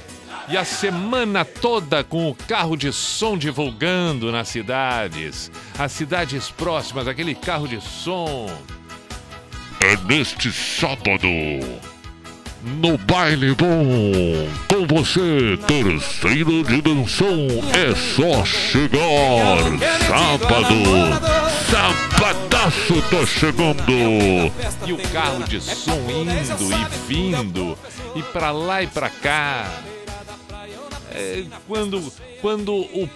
A: E a semana toda com o carro de som divulgando nas cidades. As cidades próximas, aquele carro de som.
P: É neste sábado, no Baile Bom, com você, terceira dimensão, é só chegar. Sábado, sabadaço tá chegando.
A: E o carro de som indo e vindo, e pra lá e pra cá. É, quando, quando, o,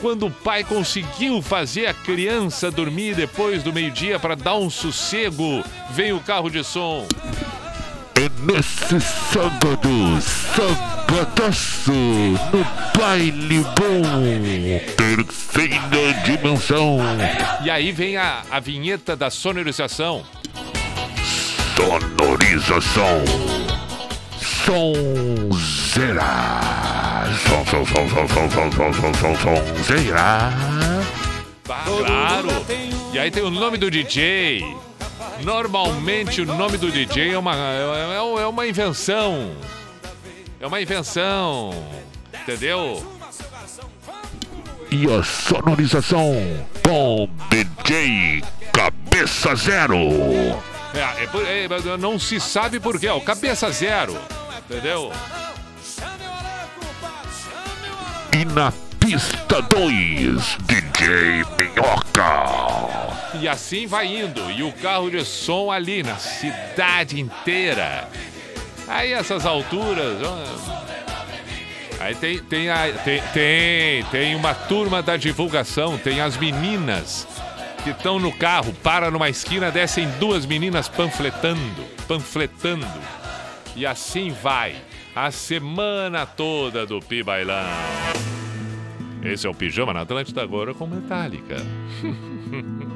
A: quando o pai conseguiu fazer a criança dormir depois do meio-dia para dar um sossego, vem o carro de som.
P: É nesse sábado, sabadaço, no Baile Bom, terceira dimensão.
A: E aí vem a, a vinheta da sonorização.
P: Sonorização. Sonzeira. Som, som, som, som, som, som, som, som, som, sonzeira.
A: Tá, claro. E aí tem o nome do DJ. Normalmente o nome do DJ é uma, é, é- é uma invenção. É uma invenção. Entendeu?
P: E a sonorização com DJ Cabeça Zero.
A: É, é é, não se sabe por quê. ó, cabeça zero. Entendeu?
P: E na pista 2, DJ Minhoca.
A: E assim vai indo. E o carro de som ali na cidade inteira. Aí essas alturas. Aí tem, tem, a- tem, tem, tem uma turma da divulgação, tem as meninas que estão no carro, para numa esquina, descem duas meninas panfletando, panfletando. E assim vai a semana toda do Pibailão. Esse é o Pijama na Atlântida agora com Metallica.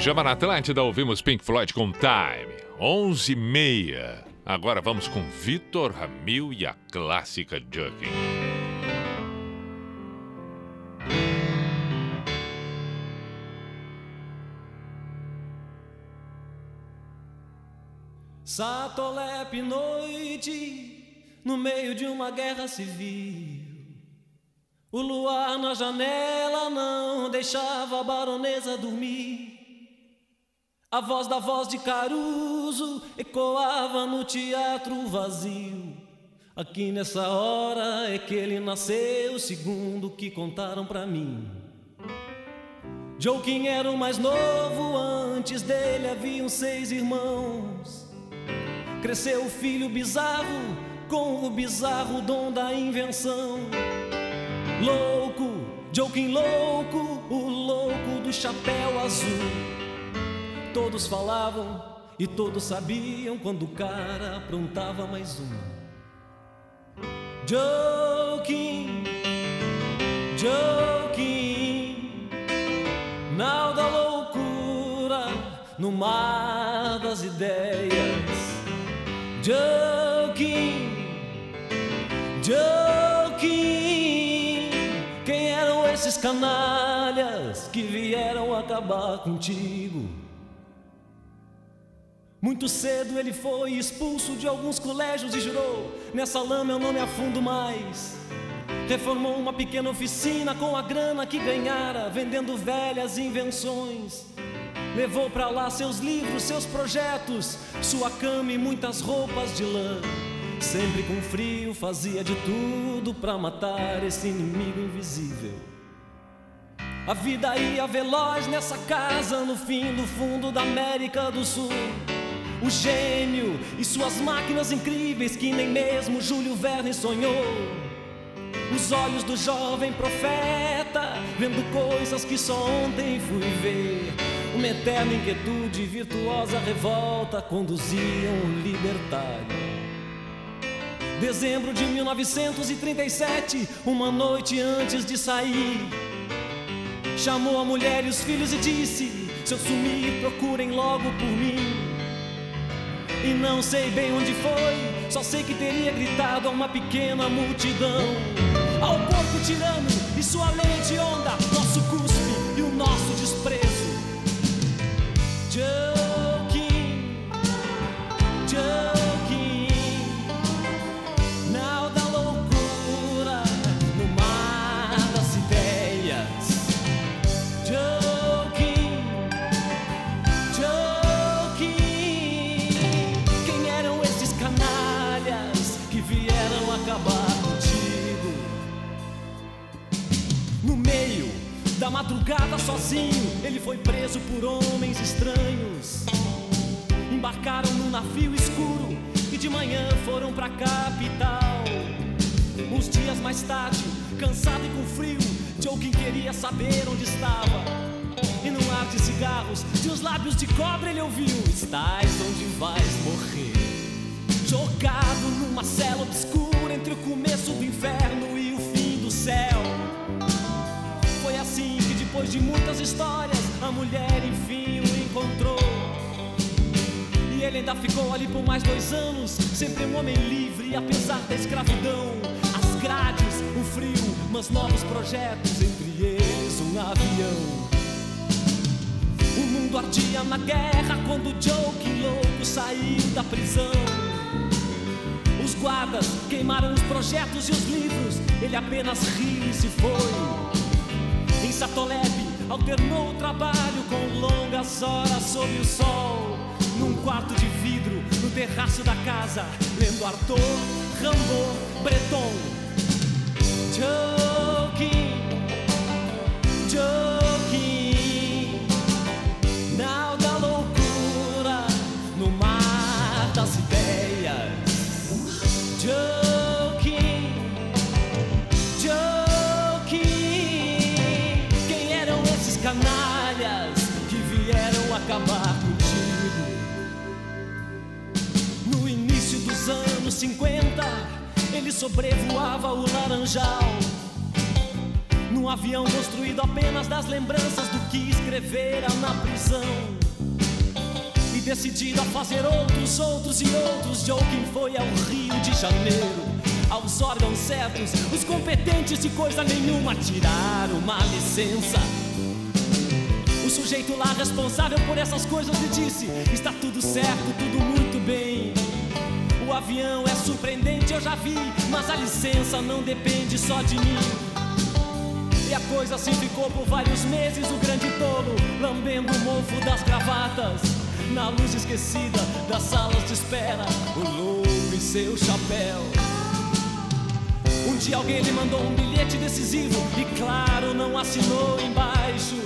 A: Pijama na Atlântida, ouvimos Pink Floyd com Time, 11 h 30 Agora vamos com Vitor Ramil e a clássica Jugging.
Q: Satolepe noite, no meio de uma guerra civil. O luar na janela não deixava a baronesa dormir. A voz da voz de Caruso ecoava no teatro vazio. Aqui nessa hora é que ele nasceu, segundo que contaram pra mim. Joaquim era o mais novo, antes dele haviam seis irmãos. Cresceu o filho bizarro, com o bizarro dom da invenção. Louco, Joaquim louco, o louco do chapéu azul. Todos falavam e todos sabiam quando o cara aprontava mais uma. Joaquim, Joaquim, nau da loucura no mar das ideias. Joaquim, Joaquim, quem eram esses canalhas que vieram acabar contigo? Muito cedo ele foi expulso de alguns colégios e jurou: Nessa lama eu não me afundo mais. Reformou uma pequena oficina com a grana que ganhara, vendendo velhas invenções. Levou pra lá seus livros, seus projetos, sua cama e muitas roupas de lã. Sempre com frio, fazia de tudo pra matar esse inimigo invisível. A vida ia veloz nessa casa no fim do fundo da América do Sul. O gênio e suas máquinas incríveis que nem mesmo Júlio Verne sonhou. Os olhos do jovem profeta, vendo coisas que só ontem fui ver. Uma eterna inquietude virtuosa revolta conduziam o libertário. Dezembro de 1937, uma noite antes de sair. Chamou a mulher e os filhos e disse: Se eu sumir, procurem logo por mim. E não sei bem onde foi, só sei que teria gritado a uma pequena multidão: Ao porco tirano e sua lei de onda, nosso cuspe e o nosso desprezo. Joking, da madrugada sozinho, ele foi preso por homens estranhos. Embarcaram num navio escuro e de manhã foram pra capital. Uns dias mais tarde, cansado e com frio, Joaquim queria saber onde estava. E num ar de cigarros, de os lábios de cobra ele ouviu: Estás onde vais morrer. Jogado numa cela obscura entre o começo do inferno e o fim do céu. Depois de muitas histórias, a mulher enfim o encontrou. E Ele ainda ficou ali por mais dois anos, sempre um homem livre, apesar da escravidão. As grades, o frio, mas novos projetos, entre eles um avião. O mundo ardia na guerra quando Joe, que louco, saiu da prisão. Os guardas queimaram os projetos e os livros, ele apenas riu e se foi. Em Satolep, alternou o trabalho com longas horas sob o sol. Num quarto de vidro, no terraço da casa, lendo Arthur, Rimbaud, Breton. Joking. 50, ele sobrevoava o Laranjal. Num avião construído apenas das lembranças do que escrevera na prisão. E decidido a fazer outros, outros e outros, Joaquim foi ao Rio de Janeiro. Aos órgãos certos, os competentes de coisa nenhuma tiraram uma licença. O sujeito lá responsável por essas coisas lhe disse: Está tudo certo, tudo muito avião é surpreendente, eu já vi, mas a licença não depende só de mim. E a coisa assim ficou por vários meses, o grande tolo lambendo o mofo das gravatas. Na luz esquecida das salas de espera, o louco e seu chapéu. Um dia alguém lhe mandou um bilhete decisivo e, claro, não assinou embaixo.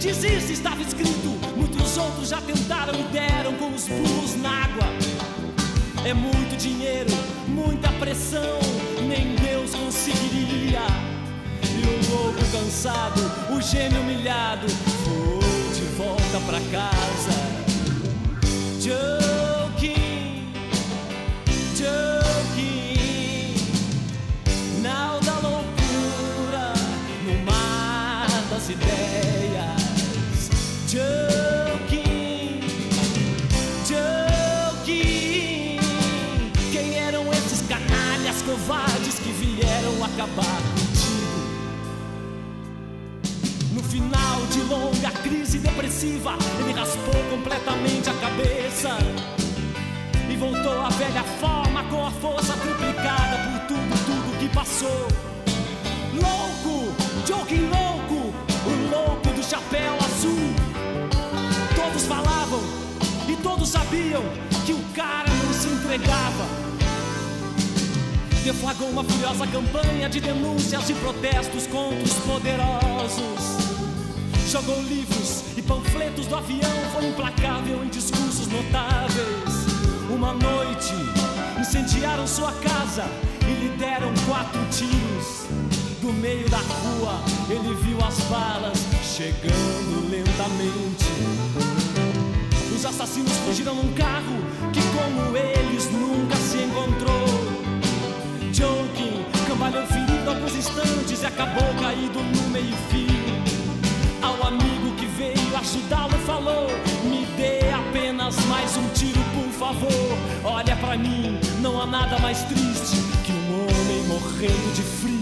Q: Desiste, estava escrito. Muitos outros já tentaram e deram com os burros na água. É muito dinheiro, muita pressão, nem Deus conseguiria. E o louco cansado, o gêmeo humilhado, foi de volta pra casa. Joking, acabar contigo? No final de longa crise depressiva, ele raspou completamente a cabeça e voltou à velha forma com a força triplicada por tudo, tudo que passou. Louco, joking louco, o louco do chapéu azul. Todos falavam e todos sabiam que o cara não se entregava. Deflagrou uma furiosa campanha de denúncias e protestos contra os poderosos. Jogou livros e panfletos do avião, foi implacável em discursos notáveis. Uma noite, incendiaram sua casa e lhe deram quatro tiros. Do meio da rua, ele viu as balas chegando lentamente. Os assassinos fugiram num carro que, como eles, Olha pra mim, não há nada mais triste que um homem morrendo de frio.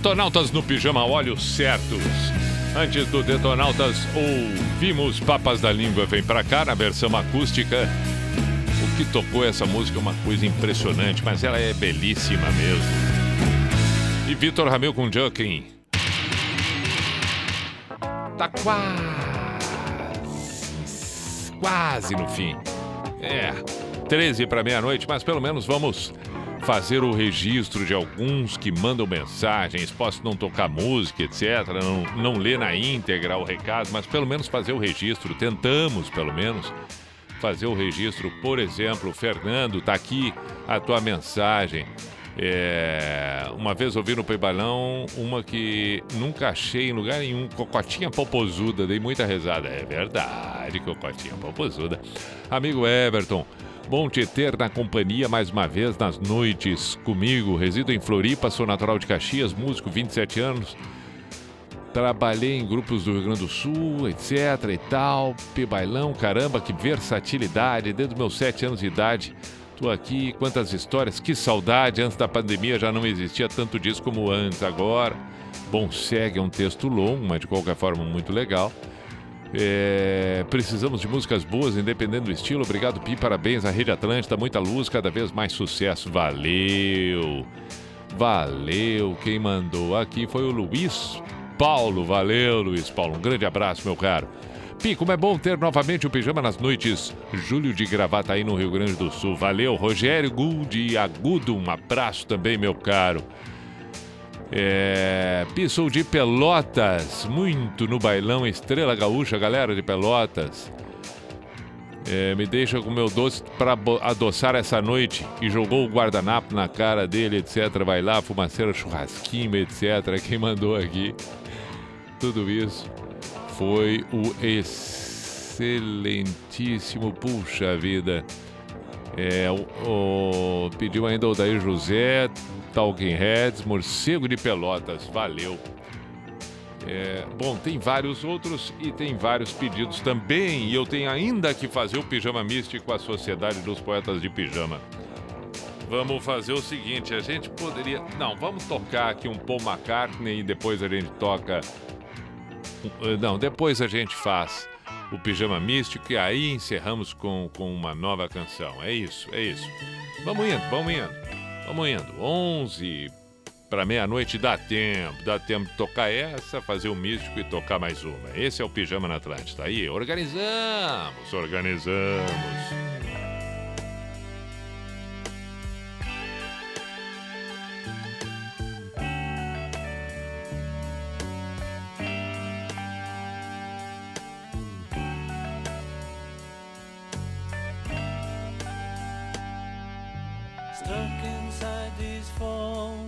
A: Detonautas no pijama, olhos certos. Antes do Detonautas, ouvimos Papas da Língua Vem Pra Cá, na versão acústica. O que tocou essa música é uma coisa impressionante, mas ela é belíssima mesmo. E Vitor Ramil com Junkin. Tá quase. Quase no fim. É, 13 para meia-noite, mas pelo menos vamos fazer o registro de alguns que mandam mensagens. Posso não tocar música, etc. Não, não ler na íntegra o recado, mas pelo menos fazer o registro. Tentamos, pelo menos, fazer o registro. Por exemplo, Fernando, tá aqui a tua mensagem. É, uma vez ouvi no Peibalão uma que nunca achei em lugar nenhum, Cocotinha Popozuda, dei muita rezada. É verdade, Cocotinha Popozuda. Amigo Everton, bom te ter na companhia mais uma vez nas noites comigo. Resido em Floripa, sou natural de Caxias, músico, 27 anos. Trabalhei em grupos do Rio Grande do Sul, etc e tal. Pebailão, caramba, que versatilidade. Desde meus 7 anos de idade, tô aqui. Quantas histórias, que saudade. Antes da pandemia já não existia tanto disso como antes. Agora, bom, segue é um texto longo, mas de qualquer forma muito legal. É, precisamos de músicas boas, independente do estilo. Obrigado, Pi. Parabéns à Rede Atlântida. Muita luz, cada vez mais sucesso. Valeu. Valeu. Quem mandou aqui foi o Luiz Paulo. Valeu, Luiz Paulo. Um grande abraço, meu caro. Pi, como é bom ter novamente o pijama nas noites. Júlio de Gravataí, no Rio Grande do Sul. Valeu. Rogério Gould Agudo. Um abraço também, meu caro. É, Pi, sou de Pelotas, muito no bailão Estrela Gaúcha, galera de Pelotas. É, me deixa com meu doce para adoçar essa noite. E jogou o guardanapo na cara dele, etc. Vai lá, fumaceira, churrasquinho, etc. Quem mandou aqui tudo isso foi o excelentíssimo, puxa vida. É, o, o- pediu ainda o Daí José, Talking Heads, Morcego de Pelotas, valeu. É, bom, tem vários outros e tem vários pedidos também. E eu tenho ainda que fazer o Pijama Místico com a Sociedade dos Poetas de Pijama. Vamos fazer o seguinte, a gente poderia... Não, vamos tocar aqui um Paul McCartney e depois a gente toca... Não, depois a gente faz o Pijama Místico e aí encerramos com, com uma nova canção. É isso, é isso. Vamos indo, vamos indo. Vamos indo. 11 para meia-noite dá tempo. Dá tempo de tocar essa, fazer o místico e tocar mais uma. Esse é o Pijama na Atlântida. Aí, organizamos, organizamos.
R: 风。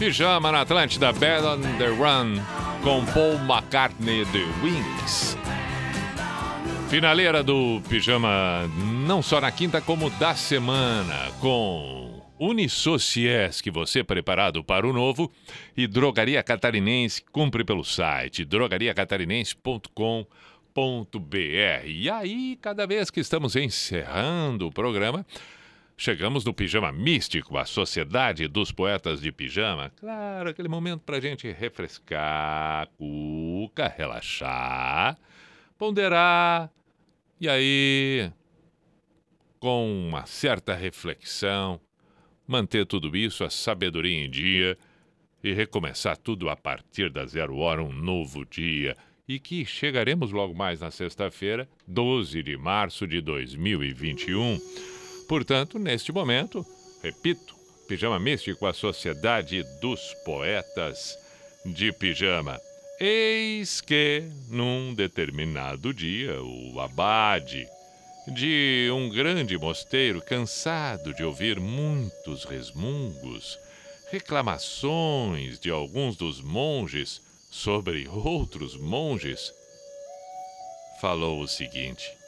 A: Pijama na Atlântida, Bad on the Run, com Paul McCartney The Wings. Finaleira do Pijama, não só na quinta, como da semana, com Unisociesc, você preparado para o novo, e Drogaria Catarinense, cumpre pelo site drogariacatarinense.com.br. E aí, cada vez que estamos encerrando o programa, chegamos no Pijama Místico, a Sociedade dos Poetas de Pijama. Claro, aquele momento para a gente refrescar, cuca, relaxar, ponderar, e aí, com uma certa reflexão, manter tudo isso, a sabedoria em dia e recomeçar tudo a partir da zero hora, um novo dia. E que chegaremos logo mais na sexta-feira, 12 de março de 2021. Portanto, neste momento, repito, Pijama Místico, a Sociedade dos Poetas de Pijama. Eis que, num determinado dia, o abade de um grande mosteiro, cansado de ouvir muitos resmungos, reclamações de alguns dos monges sobre outros monges, falou o seguinte: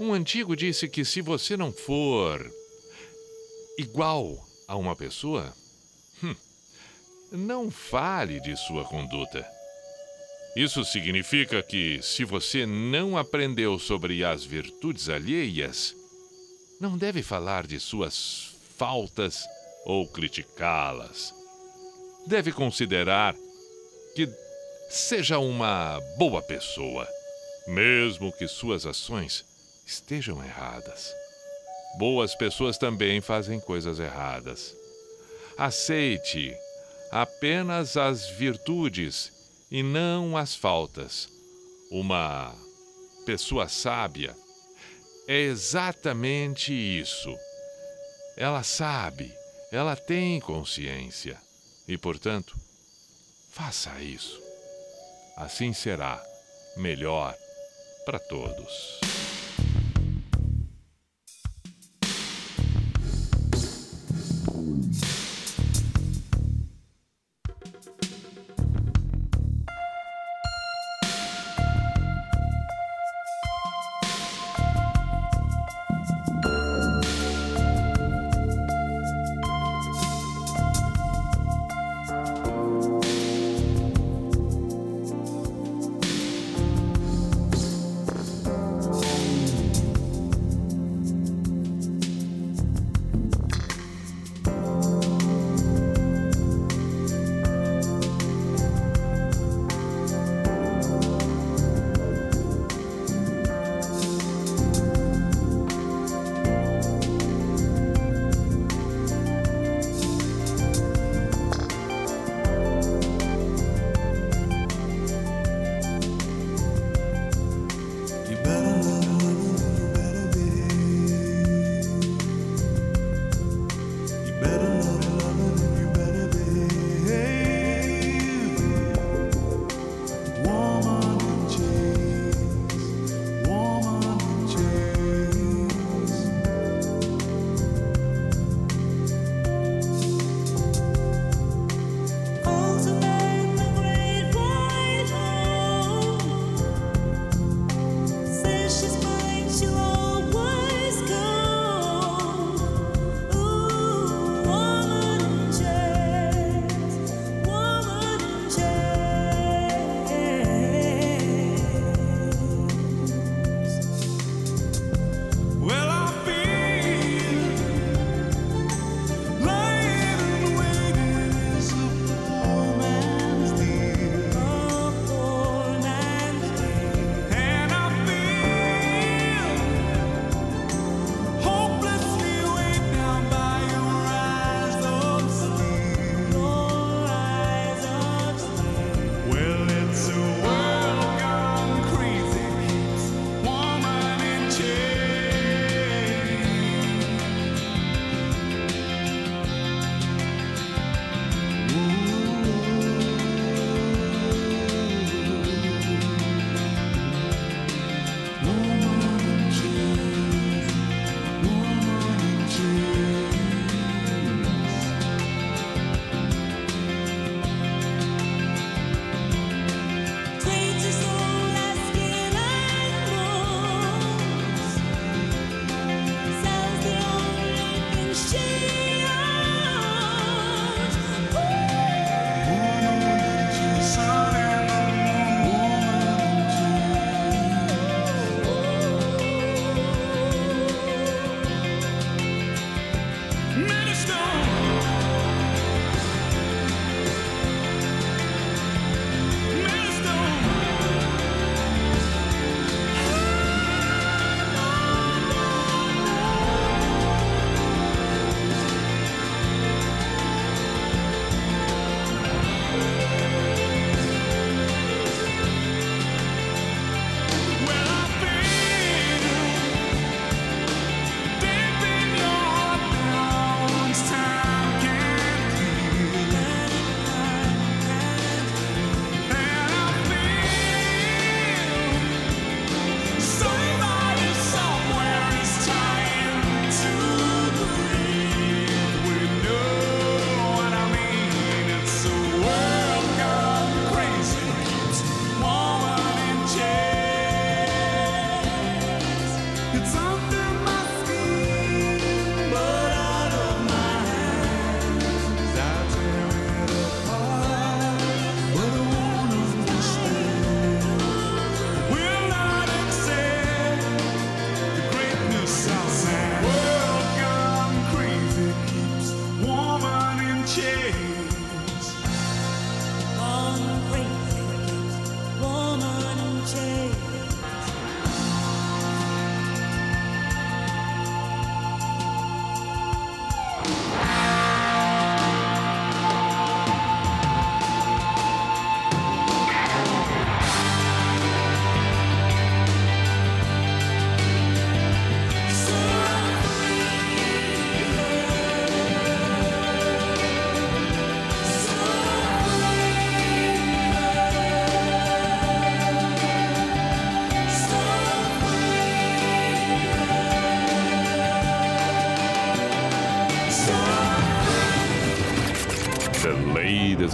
A: Um antigo disse que se você não for igual a uma pessoa, hum, não fale de sua conduta. Isso significa que, se você não aprendeu sobre as virtudes alheias, não deve falar de suas faltas ou criticá-las. Deve considerar que seja uma boa pessoa, mesmo que suas ações estejam erradas. Boas pessoas também fazem coisas erradas. Aceite apenas as virtudes e não as faltas. Uma pessoa sábia é exatamente isso. Ela sabe, ela tem consciência e, portanto, faça isso. Assim será melhor para todos.
S: Sound.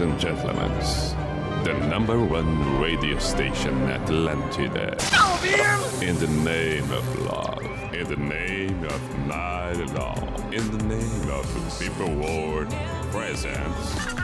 S: Ladies and gentlemen, the number one radio station, Atlantida. In the name of love, in the name of night all, in the name of people world presents.